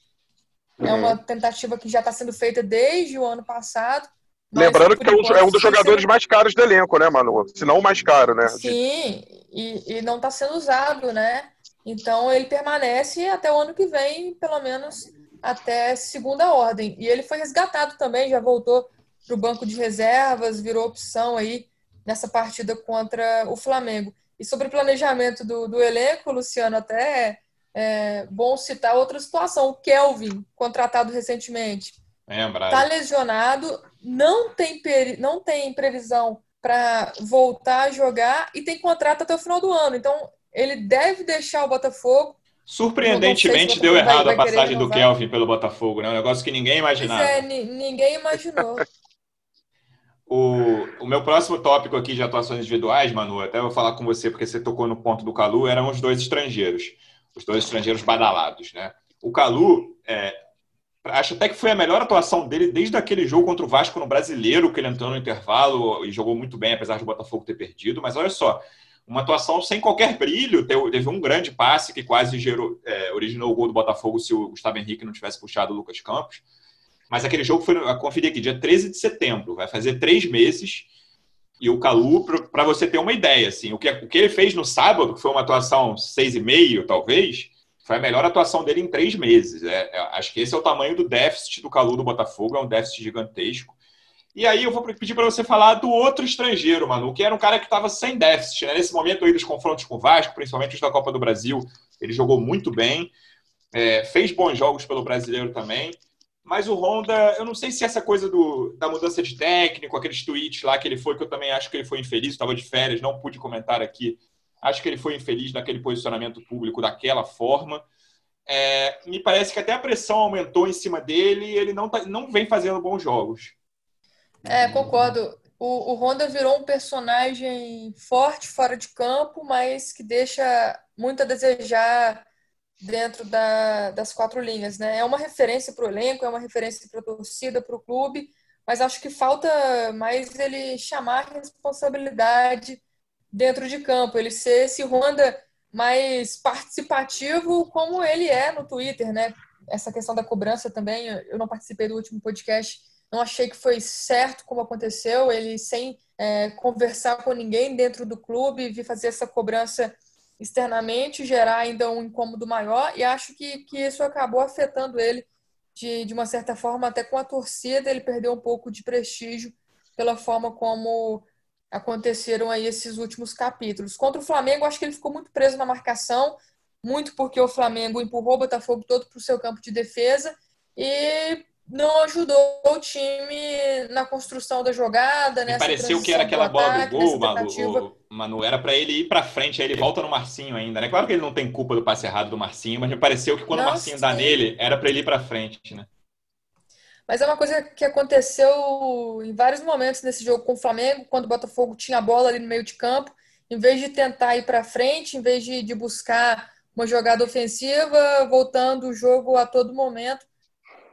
Uhum. É uma tentativa que já está sendo feita desde o ano passado. Lembrando que enquanto, é um dos jogadores mais caros do elenco, né, Manu? Se não o mais caro, né? Sim, e, e não está sendo usado, né? Então ele permanece até o ano que vem, pelo menos até segunda ordem. E ele foi resgatado também, já voltou para o banco de reservas, virou opção aí nessa partida contra o Flamengo. E sobre o planejamento do, do elenco, Luciano, até é bom citar outra situação. O Kelvin, contratado recentemente, está lesionado, não tem, não tem previsão para voltar a jogar e tem contrato até o final do ano. Então, ele deve deixar o Botafogo. Surpreendentemente se deu errado vai, vai a passagem do Kelvin pelo Botafogo, né? Um negócio que ninguém imaginava. É, ninguém imaginou. o, o meu próximo tópico aqui de atuações individuais, Manu, até vou falar com você porque você tocou no ponto do Calu, eram os dois estrangeiros. Os dois estrangeiros badalados, né? O Calu, é, acho até que foi a melhor atuação dele desde aquele jogo contra o Vasco no Brasileiro, que ele entrou no intervalo e jogou muito bem, apesar de o Botafogo ter perdido. Mas olha só, uma atuação sem qualquer brilho. Teve um grande passe que quase gerou, é, originou o gol do Botafogo se o Gustavo Henrique não tivesse puxado o Lucas Campos. Mas aquele jogo foi, a aqui, dia 13 de setembro, vai fazer três meses. E o Calu, para você ter uma ideia, assim, o que, o que ele fez no sábado, que foi uma atuação seis e meio, talvez, foi a melhor atuação dele em três meses. É, acho que esse é o tamanho do déficit do Calu do Botafogo, é um déficit gigantesco. E aí eu vou pedir para você falar do outro estrangeiro, Manu, que era um cara que estava sem déficit. Né? Nesse momento aí dos confrontos com o Vasco, principalmente os da Copa do Brasil, ele jogou muito bem, é, fez bons jogos pelo brasileiro também. Mas o Honda, eu não sei se essa coisa do, da mudança de técnico, aqueles tweets lá que ele foi, que eu também acho que ele foi infeliz, estava de férias, não pude comentar aqui. Acho que ele foi infeliz naquele posicionamento público daquela forma. É, me parece que até a pressão aumentou em cima dele e ele não, tá, não vem fazendo bons jogos. É, concordo. O, o Honda virou um personagem forte fora de campo, mas que deixa muito a desejar dentro da, das quatro linhas, né? É uma referência para o elenco, é uma referência para a torcida, para o clube, mas acho que falta mais ele chamar responsabilidade dentro de campo, ele ser esse Honda mais participativo como ele é no Twitter, né? Essa questão da cobrança também, eu não participei do último podcast, não achei que foi certo como aconteceu, ele sem é, conversar com ninguém dentro do clube, vir fazer essa cobrança externamente, gerar ainda um incômodo maior, e acho que, que isso acabou afetando ele de, de uma certa forma, até com a torcida, ele perdeu um pouco de prestígio pela forma como aconteceram aí esses últimos capítulos. Contra o Flamengo, acho que ele ficou muito preso na marcação, muito porque o Flamengo empurrou o Botafogo todo para o seu campo de defesa e não ajudou o time na construção da jogada, né? Pareceu que era aquela bola do gol, Malu, Manu, era para ele ir para frente, aí ele volta no Marcinho ainda, né? Claro que ele não tem culpa do passe errado do Marcinho, mas me pareceu que quando o Marcinho sim. dá nele, era para ele ir para frente, né? Mas é uma coisa que aconteceu em vários momentos nesse jogo com o Flamengo, quando o Botafogo tinha a bola ali no meio de campo, em vez de tentar ir para frente, em vez de, de buscar uma jogada ofensiva, voltando o jogo a todo momento,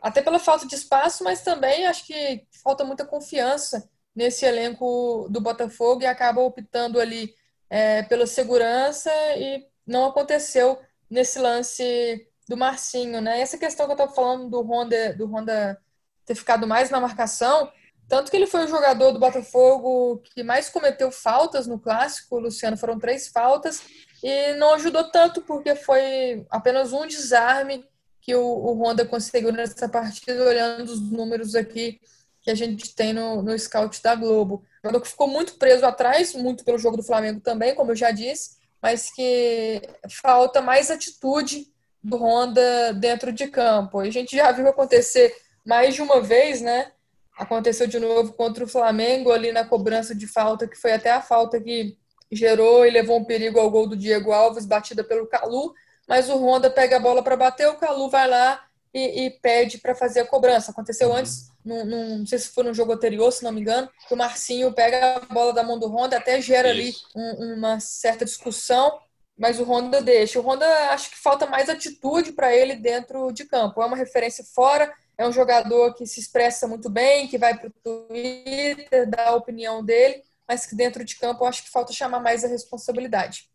até pela falta de espaço, mas também acho que falta muita confiança nesse elenco do Botafogo e acaba optando ali é, pela segurança e não aconteceu nesse lance do Marcinho, né? Essa questão que eu estava falando do Honda, do Honda ter ficado mais na marcação, tanto que ele foi o jogador do Botafogo que mais cometeu faltas no clássico, Luciano, foram três faltas, e não ajudou tanto porque foi apenas um desarme que o, o Honda conseguiu nessa partida, olhando os números aqui que a gente tem no, no scout da Globo. O jogador que ficou muito preso atrás, muito pelo jogo do Flamengo também, como eu já disse, mas que falta mais atitude do Honda dentro de campo. A gente já viu acontecer mais de uma vez, né? Aconteceu de novo contra o Flamengo ali na cobrança de falta, que foi até a falta que gerou e levou um perigo ao gol do Diego Alves, batida pelo Calu, mas o Honda pega a bola para bater, o Calu vai lá e, e pede para fazer a cobrança. Aconteceu uhum. antes num, num, não sei se foi no jogo anterior, se não me engano, que o Marcinho pega a bola da mão do Honda, até gera Isso. ali um, uma certa discussão, mas o Honda deixa. O Honda acho que falta mais atitude para ele dentro de campo. É uma referência fora, é um jogador que se expressa muito bem, que vai para o Twitter, dá a opinião dele, mas que dentro de campo eu acho que falta chamar mais a responsabilidade.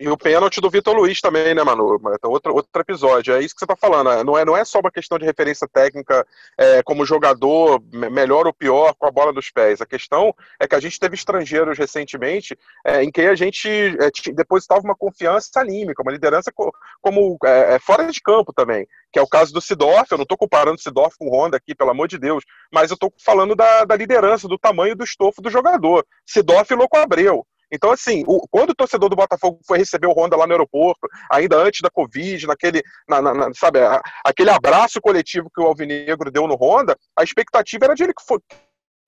E o pênalti do Vitor Luiz também, né, Manu? Outro, outro episódio. É isso que você está falando. Né? Não é, não é só uma questão de referência técnica é, como jogador, melhor ou pior, com a bola dos pés. A questão é que a gente teve estrangeiros recentemente é, em que a gente é, depositava uma confiança anímica, uma liderança co como é, é, fora de campo também. Que é o caso do Sidorf. Eu não estou comparando o Sidorf com o Honda aqui, pelo amor de Deus. Mas eu estou falando da, da liderança, do tamanho do estofo do jogador. Sidorf e Louco Abreu. Então, assim, o, quando o torcedor do Botafogo foi receber o Honda lá no aeroporto, ainda antes da Covid, naquele, na, na, na, sabe, a, aquele abraço coletivo que o Alvinegro deu no Honda, a expectativa era de ele que, for,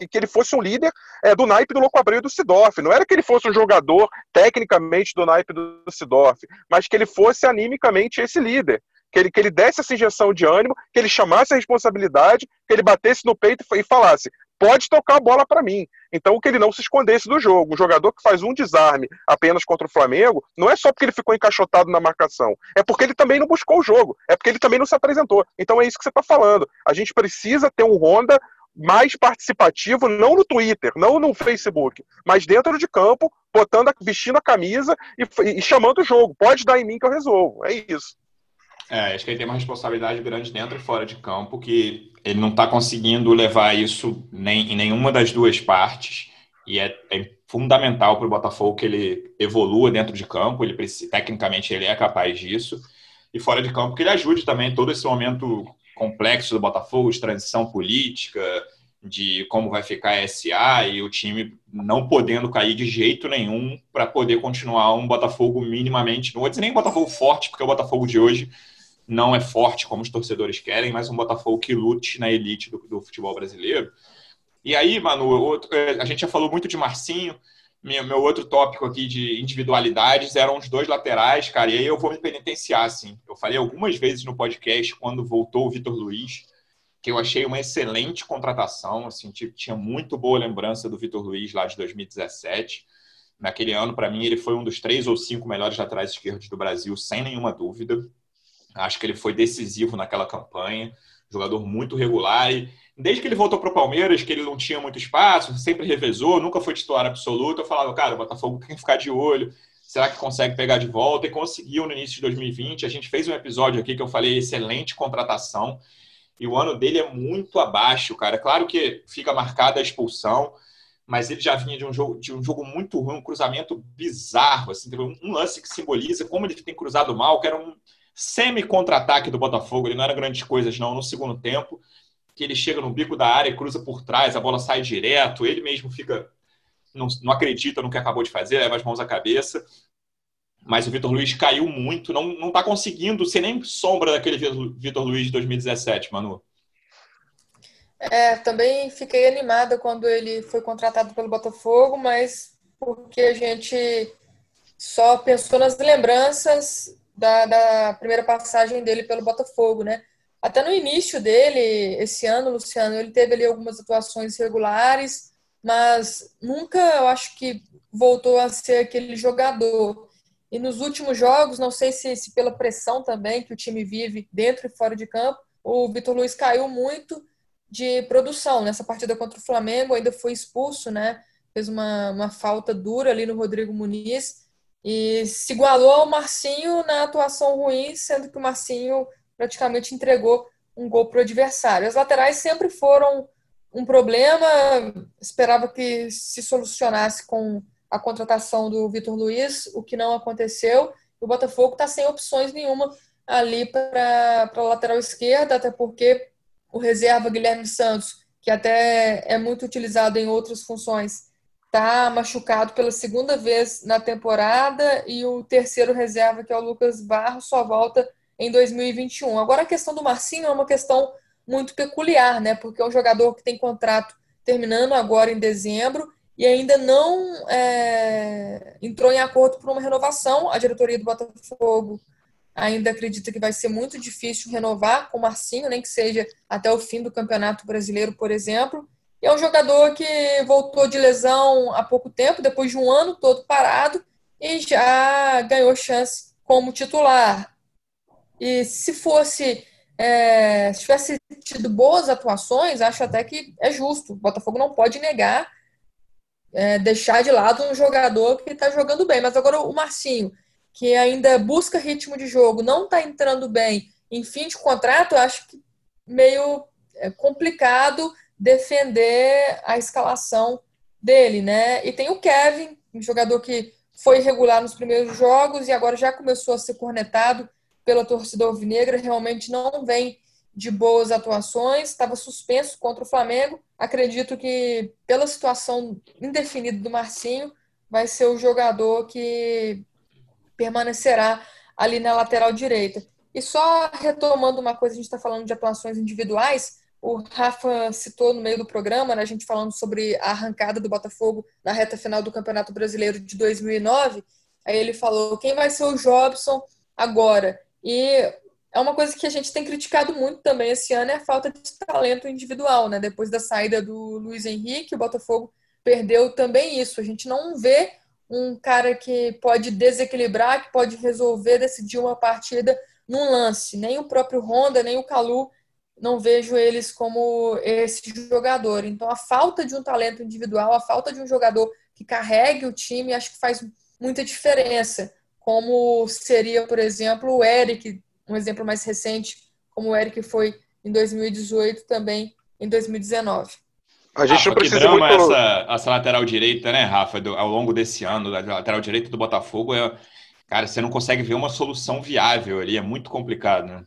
que ele fosse um líder é, do naipe do Louco Abreu e do Sidorf. Não era que ele fosse um jogador tecnicamente do naipe do Sidorf, mas que ele fosse animicamente esse líder. Que ele, que ele desse essa injeção de ânimo, que ele chamasse a responsabilidade, que ele batesse no peito e falasse: pode tocar a bola para mim. Então, que ele não se escondesse do jogo. Um jogador que faz um desarme apenas contra o Flamengo, não é só porque ele ficou encaixotado na marcação, é porque ele também não buscou o jogo, é porque ele também não se apresentou. Então, é isso que você está falando. A gente precisa ter um Honda mais participativo, não no Twitter, não no Facebook, mas dentro de campo, botando, vestindo a camisa e, e chamando o jogo. Pode dar em mim que eu resolvo. É isso. É, acho que ele tem uma responsabilidade grande dentro e fora de campo, que ele não está conseguindo levar isso nem, em nenhuma das duas partes. E é, é fundamental para o Botafogo que ele evolua dentro de campo. Ele tecnicamente ele é capaz disso. E fora de campo que ele ajude também todo esse momento complexo do Botafogo, de transição política, de como vai ficar a SA e o time não podendo cair de jeito nenhum para poder continuar um Botafogo minimamente, não vou dizer nem Botafogo forte, porque o Botafogo de hoje não é forte como os torcedores querem, mas um Botafogo que lute na elite do, do futebol brasileiro. E aí, Manu, outro, é, a gente já falou muito de Marcinho, meu, meu, outro tópico aqui de individualidades eram os dois laterais, cara, e aí eu vou me penitenciar, assim. Eu falei algumas vezes no podcast, quando voltou o Vitor Luiz, que eu achei uma excelente contratação, assim, tinha muito boa lembrança do Vitor Luiz lá de 2017. Naquele ano, para mim, ele foi um dos três ou cinco melhores laterais esquerdos do Brasil, sem nenhuma dúvida. Acho que ele foi decisivo naquela campanha, jogador muito regular e desde que ele voltou para o Palmeiras, que ele não tinha muito espaço, sempre revezou, nunca foi titular absoluto, eu falava, cara, o Botafogo tem que ficar de olho, será que consegue pegar de volta? E conseguiu no início de 2020. A gente fez um episódio aqui que eu falei excelente contratação. E o ano dele é muito abaixo, cara. Claro que fica marcada a expulsão, mas ele já vinha de um jogo, de um jogo muito ruim, um cruzamento bizarro. Assim, um lance que simboliza como ele tem cruzado mal, que era um, semi-contra-ataque do Botafogo, ele não era grandes coisas não, no segundo tempo, que ele chega no bico da área, cruza por trás, a bola sai direto, ele mesmo fica, não, não acredita no que acabou de fazer, leva as mãos à cabeça, mas o Vitor Luiz caiu muito, não está conseguindo ser nem sombra daquele Vitor Luiz de 2017, Manu. É, também fiquei animada quando ele foi contratado pelo Botafogo, mas porque a gente só pensou nas lembranças da, da primeira passagem dele pelo Botafogo, né? Até no início dele, esse ano, Luciano, ele teve ali algumas atuações regulares, mas nunca, eu acho que voltou a ser aquele jogador. E nos últimos jogos, não sei se, se pela pressão também que o time vive dentro e fora de campo, o Vitor Luiz caiu muito de produção. Nessa partida contra o Flamengo, ainda foi expulso, né? Fez uma, uma falta dura ali no Rodrigo Muniz e se igualou ao Marcinho na atuação ruim, sendo que o Marcinho praticamente entregou um gol para o adversário. As laterais sempre foram um problema, esperava que se solucionasse com a contratação do Vitor Luiz, o que não aconteceu. O Botafogo está sem opções nenhuma ali para a lateral esquerda, até porque o reserva Guilherme Santos, que até é muito utilizado em outras funções, está machucado pela segunda vez na temporada e o terceiro reserva, que é o Lucas Barros, só volta em 2021. Agora, a questão do Marcinho é uma questão muito peculiar, né? Porque é um jogador que tem contrato terminando agora em dezembro e ainda não é, entrou em acordo por uma renovação. A diretoria do Botafogo ainda acredita que vai ser muito difícil renovar com o Marcinho, nem que seja até o fim do Campeonato Brasileiro, por exemplo. É um jogador que voltou de lesão há pouco tempo, depois de um ano todo parado, e já ganhou chance como titular. E se fosse, é, se tivesse tido boas atuações, acho até que é justo. O Botafogo não pode negar, é, deixar de lado um jogador que está jogando bem. Mas agora o Marcinho, que ainda busca ritmo de jogo, não está entrando bem em fim de contrato, acho que meio é, complicado defender a escalação dele, né? E tem o Kevin, um jogador que foi regular nos primeiros jogos e agora já começou a ser cornetado pela torcida alvinegra, realmente não vem de boas atuações, estava suspenso contra o Flamengo. Acredito que, pela situação indefinida do Marcinho, vai ser o jogador que permanecerá ali na lateral direita. E só retomando uma coisa, a gente está falando de atuações individuais, o Rafa citou no meio do programa, né, a gente falando sobre a arrancada do Botafogo na reta final do Campeonato Brasileiro de 2009. Aí ele falou: quem vai ser o Jobson agora? E é uma coisa que a gente tem criticado muito também esse ano é a falta de talento individual, né? Depois da saída do Luiz Henrique, o Botafogo perdeu também isso. A gente não vê um cara que pode desequilibrar, que pode resolver, decidir uma partida num lance. Nem o próprio Honda, nem o Calu não vejo eles como esse jogador. Então, a falta de um talento individual, a falta de um jogador que carregue o time, acho que faz muita diferença. Como seria, por exemplo, o Eric, um exemplo mais recente, como o Eric foi em 2018, também em 2019. A gente Rafa, não precisa que drama muito... essa, essa lateral direita, né, Rafa, do, ao longo desse ano, a lateral direita do Botafogo é, cara, você não consegue ver uma solução viável ali, é muito complicado, né?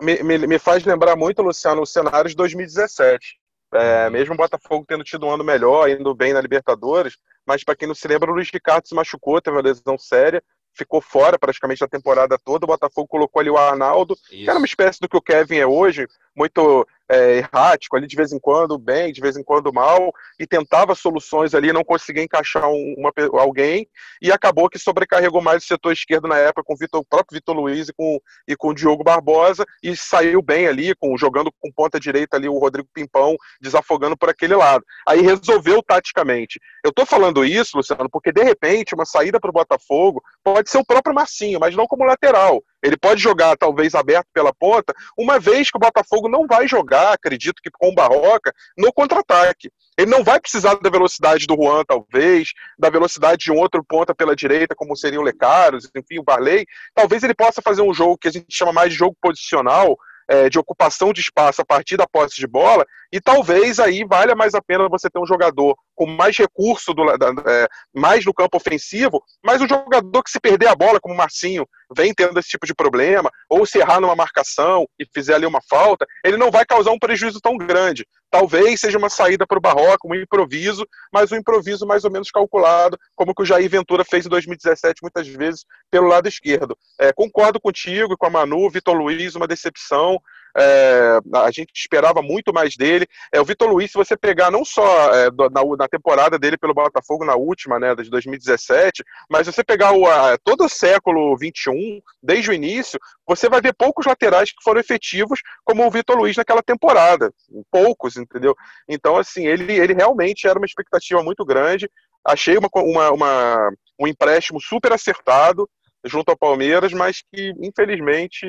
Me, me, me faz lembrar muito, Luciano, o cenário de 2017. É, mesmo o Botafogo tendo tido um ano melhor, indo bem na Libertadores, mas para quem não se lembra, o Luiz Ricardo se machucou, teve uma lesão séria, ficou fora praticamente da temporada toda. O Botafogo colocou ali o Arnaldo, Isso. que era uma espécie do que o Kevin é hoje, muito é, errático, ali de vez em quando bem, de vez em quando mal, e tentava soluções ali, não conseguia encaixar um, uma, alguém, e acabou que sobrecarregou mais o setor esquerdo na época com o, Vitor, o próprio Vitor Luiz e com, e com o Diogo Barbosa, e saiu bem ali, com, jogando com ponta direita ali o Rodrigo Pimpão, desafogando por aquele lado. Aí resolveu taticamente. Eu tô falando isso, Luciano, porque de repente uma saída para o Botafogo pode ser o próprio Marcinho, mas não como lateral. Ele pode jogar, talvez, aberto pela ponta, uma vez que o Botafogo não vai jogar, acredito que com o Barroca, no contra-ataque. Ele não vai precisar da velocidade do Juan, talvez, da velocidade de um outro ponta pela direita, como seria o Lecaros, enfim, o Barley. Talvez ele possa fazer um jogo que a gente chama mais de jogo posicional, é, de ocupação de espaço a partir da posse de bola, e talvez aí valha mais a pena você ter um jogador com mais recurso, do, da, é, mais no campo ofensivo, mas um jogador que se perder a bola, como o Marcinho vem tendo esse tipo de problema, ou se errar numa marcação e fizer ali uma falta, ele não vai causar um prejuízo tão grande. Talvez seja uma saída para o Barroco, um improviso, mas um improviso mais ou menos calculado, como que o Jair Ventura fez em 2017, muitas vezes, pelo lado esquerdo. É, concordo contigo e com a Manu, Vitor Luiz, uma decepção. É, a gente esperava muito mais dele. É, o Vitor Luiz, se você pegar não só é, na, na, temporada dele pelo Botafogo, na última, né, de 2017, mas se você pegar o, a, todo o século 21, desde o início, você vai ver poucos laterais que foram efetivos, como o Vitor Luiz naquela temporada. Poucos, entendeu? Então, assim, ele, ele realmente era uma expectativa muito grande. Achei uma, uma, uma um empréstimo super acertado junto ao Palmeiras, mas que, infelizmente,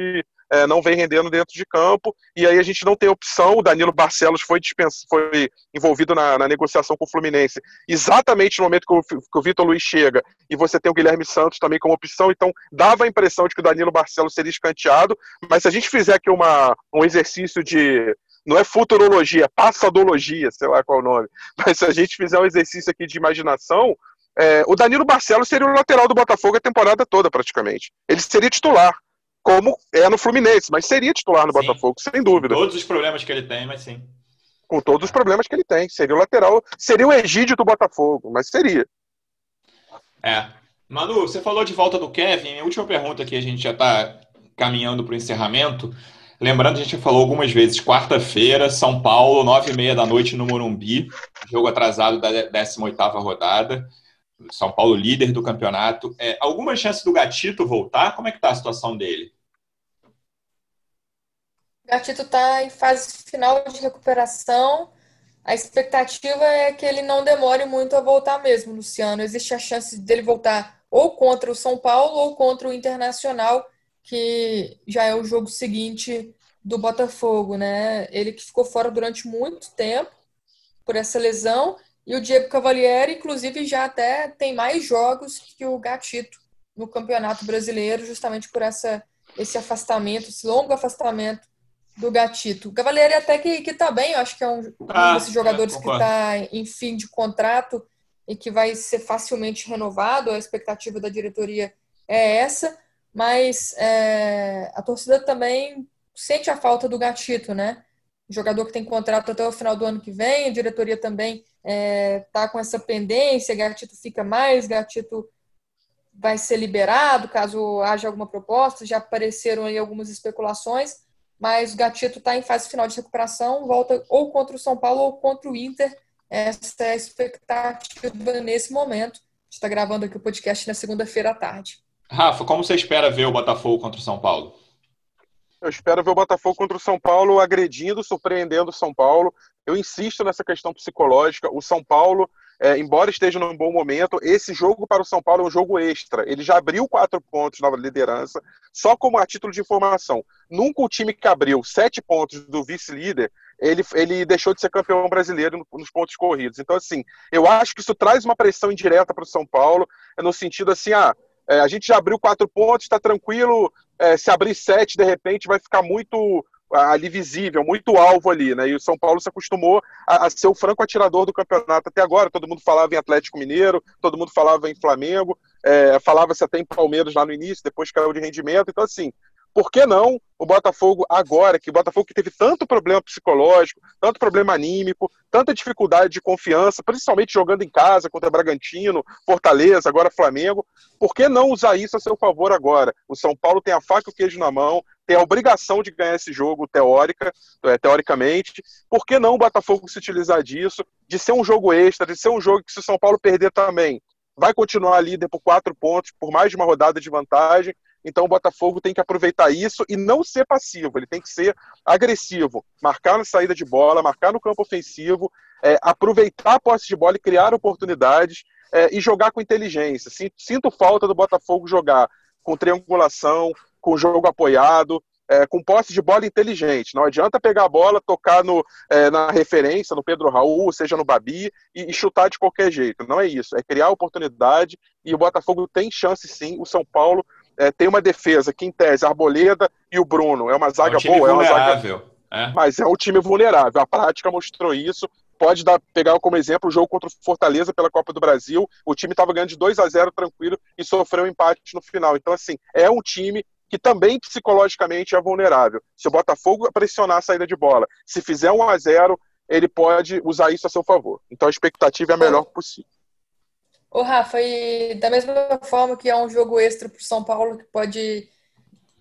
é, não vem rendendo dentro de campo, e aí a gente não tem opção. O Danilo Barcelos foi, dispens... foi envolvido na, na, negociação com o Fluminense, exatamente no momento que o, que o Vitor Luiz chega, e você tem o Guilherme Santos também como opção, então dava a impressão de que o Danilo Barcelos seria escanteado, mas se a gente fizer aqui uma, um exercício de. Não é futurologia, é passadologia, sei lá qual é o nome. Mas se a gente fizer um exercício aqui de imaginação, é, o Danilo Barcelos seria o lateral do Botafogo a temporada toda, praticamente. Ele seria titular como é no Fluminense, mas seria titular no sim. Botafogo, sem dúvida. Com todos os problemas que ele tem, mas sim. Com todos os problemas que ele tem. Seria o lateral, seria o Egídio do Botafogo, mas seria. É. Manu, você falou de volta do Kevin. Minha última pergunta aqui, a gente já está caminhando para o encerramento. Lembrando, a gente falou algumas vezes, quarta-feira, São Paulo, nove e meia da noite no Morumbi, jogo atrasado da 18ª rodada. São Paulo líder do campeonato. É, alguma chance do Gatito voltar? Como é que está a situação dele? Gatito está em fase final de recuperação. A expectativa é que ele não demore muito a voltar mesmo, Luciano. Existe a chance dele voltar ou contra o São Paulo ou contra o Internacional, que já é o jogo seguinte do Botafogo, né? Ele que ficou fora durante muito tempo por essa lesão e o Diego Cavalieri, inclusive, já até tem mais jogos que o Gatito no Campeonato Brasileiro, justamente por essa, esse afastamento, esse longo afastamento do Gatito. O Cavalieri até que, que tá bem, eu acho que é um, ah, um desses jogadores é, que está em fim de contrato e que vai ser facilmente renovado, a expectativa da diretoria é essa, mas é, a torcida também sente a falta do Gatito, né? Jogador que tem contrato até o final do ano que vem, a diretoria também é, tá com essa pendência, Gatito fica mais, Gatito vai ser liberado caso haja alguma proposta, já apareceram aí algumas especulações, mas Gatito está em fase final de recuperação, volta ou contra o São Paulo ou contra o Inter. Essa é a expectativa nesse momento. Está gravando aqui o podcast na segunda-feira à tarde. Rafa, como você espera ver o Botafogo contra o São Paulo? Eu espero ver o Botafogo contra o São Paulo agredindo, surpreendendo o São Paulo. Eu insisto nessa questão psicológica. O São Paulo é, embora esteja num bom momento, esse jogo para o São Paulo é um jogo extra. Ele já abriu quatro pontos na liderança, só como a título de informação. Nunca o time que abriu sete pontos do vice-líder, ele, ele deixou de ser campeão brasileiro nos pontos corridos. Então, assim, eu acho que isso traz uma pressão indireta para o São Paulo, no sentido assim, ah, é, a gente já abriu quatro pontos, está tranquilo. É, se abrir sete, de repente, vai ficar muito ali visível, muito alvo ali, né? E o São Paulo se acostumou a, a, ser o franco atirador do campeonato até agora. Todo mundo falava em Atlético Mineiro, todo mundo falava em Flamengo, é, falava-se até em Palmeiras lá no início, depois caiu de rendimento. Então, assim, por que não o Botafogo agora, que o Botafogo que teve tanto problema psicológico, tanto problema anímico, tanta dificuldade de confiança, principalmente jogando em casa contra Bragantino, Fortaleza, agora Flamengo, por que não usar isso a seu favor agora? O São Paulo tem a faca e o queijo na mão, tem a obrigação de ganhar esse jogo teórica, é, teoricamente. Por que não o Botafogo se utilizar disso, de ser um jogo extra, de ser um jogo que se o São Paulo perder também, vai continuar líder por quatro pontos, por mais de uma rodada de vantagem, então o Botafogo tem que aproveitar isso e não ser passivo, ele tem que ser agressivo, marcar na saída de bola, marcar no campo ofensivo, é, aproveitar a posse de bola e criar oportunidades é, e jogar com inteligência. Sinto falta do Botafogo jogar com triangulação, com jogo apoiado, é, com posse de bola inteligente. Não adianta pegar a bola, tocar no, é, na referência, no Pedro Raul, seja no Babi, e, e, chutar de qualquer jeito. Não é isso. É criar oportunidade e o Botafogo tem chance sim. O São Paulo é, tem uma defesa que, em tese, a Arboleda e o Bruno é uma zaga é um boa, é uma zaga. É. Mas é um time vulnerável. A prática mostrou isso. Pode dar, pegar como exemplo o jogo contra o Fortaleza pela Copa do Brasil. O time estava ganhando de 2 a 0 tranquilo e sofreu um empate no final. Então, assim, é um time que também psicologicamente é vulnerável. Se o Botafogo pressionar a saída de bola, se fizer 1 a 0 ele pode usar isso a seu favor. Então a expectativa é a melhor possível. Ô, Rafa, e da mesma forma que é um jogo extra para o São Paulo que pode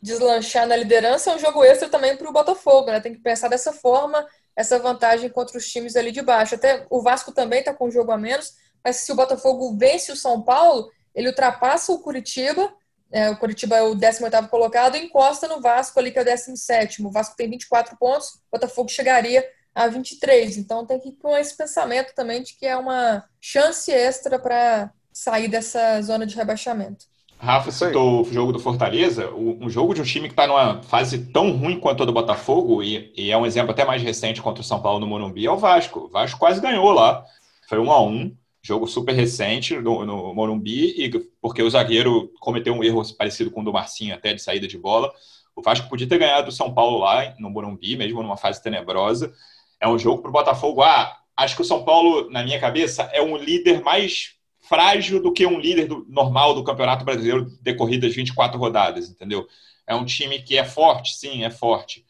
deslanchar na liderança, é um jogo extra também para o Botafogo, né? Tem que pensar dessa forma, essa vantagem contra os times ali de baixo. Até o Vasco também está com um jogo a menos, mas se o Botafogo vence o São Paulo, ele ultrapassa o Curitiba, é, o Curitiba é o 18º colocado, e encosta no Vasco ali, que é o 17º. O Vasco tem 24 pontos, o Botafogo chegaria a 23. Então tem que ir com esse pensamento também de que é uma chance extra para sair dessa zona de rebaixamento. Rafa citou o jogo do Fortaleza, um jogo de um time que está numa fase tão ruim quanto a do Botafogo, e, e, é um exemplo até mais recente contra o São Paulo no Morumbi, é o Vasco. O Vasco quase ganhou lá, foi um a um, jogo super recente no, no Morumbi, e porque o zagueiro cometeu um erro parecido com o do Marcinho, até de saída de bola. O Vasco podia ter ganhado o São Paulo lá no Morumbi, mesmo numa fase tenebrosa. É um jogo para o Botafogo. Ah, acho que o São Paulo, na minha cabeça, é um líder mais frágil do que um líder do, normal do Campeonato Brasileiro decorridas 24 rodadas, entendeu? É um time que é forte, sim, é forte,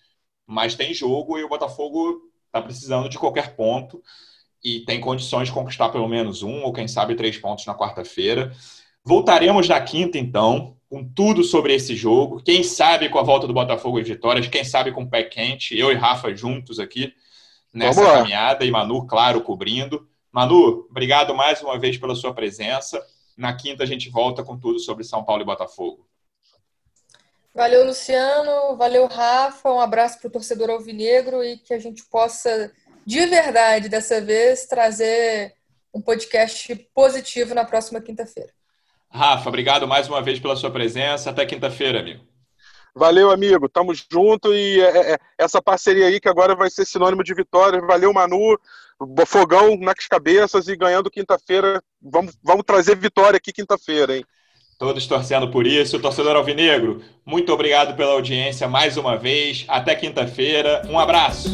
mas tem jogo e o Botafogo está precisando de qualquer ponto e tem condições de conquistar pelo menos um ou quem sabe três pontos na quarta-feira. Voltaremos na quinta, então, com tudo sobre esse jogo. Quem sabe com a volta do Botafogo e vitórias, quem sabe com o pé quente, eu e Rafa juntos aqui nessa caminhada e Manu, claro, cobrindo. Manu, obrigado mais uma vez pela sua presença. Na quinta a gente volta com tudo sobre São Paulo e Botafogo. Valeu, Luciano. Valeu, Rafa. Um abraço para o torcedor alvinegro e que a gente possa, de verdade, dessa vez, trazer um podcast positivo na próxima quinta-feira. Rafa, obrigado mais uma vez pela sua presença. Até quinta-feira, amigo. Valeu, amigo. Tamo junto e é, é, é, essa parceria aí que agora vai ser sinônimo de vitória. Valeu, Manu. Fogão nas cabeças e ganhando quinta-feira. Vamos, vamos trazer vitória aqui quinta-feira, hein? Todos torcendo por isso. Torcedor Alvinegro, muito obrigado pela audiência mais uma vez. Até quinta-feira. Um abraço.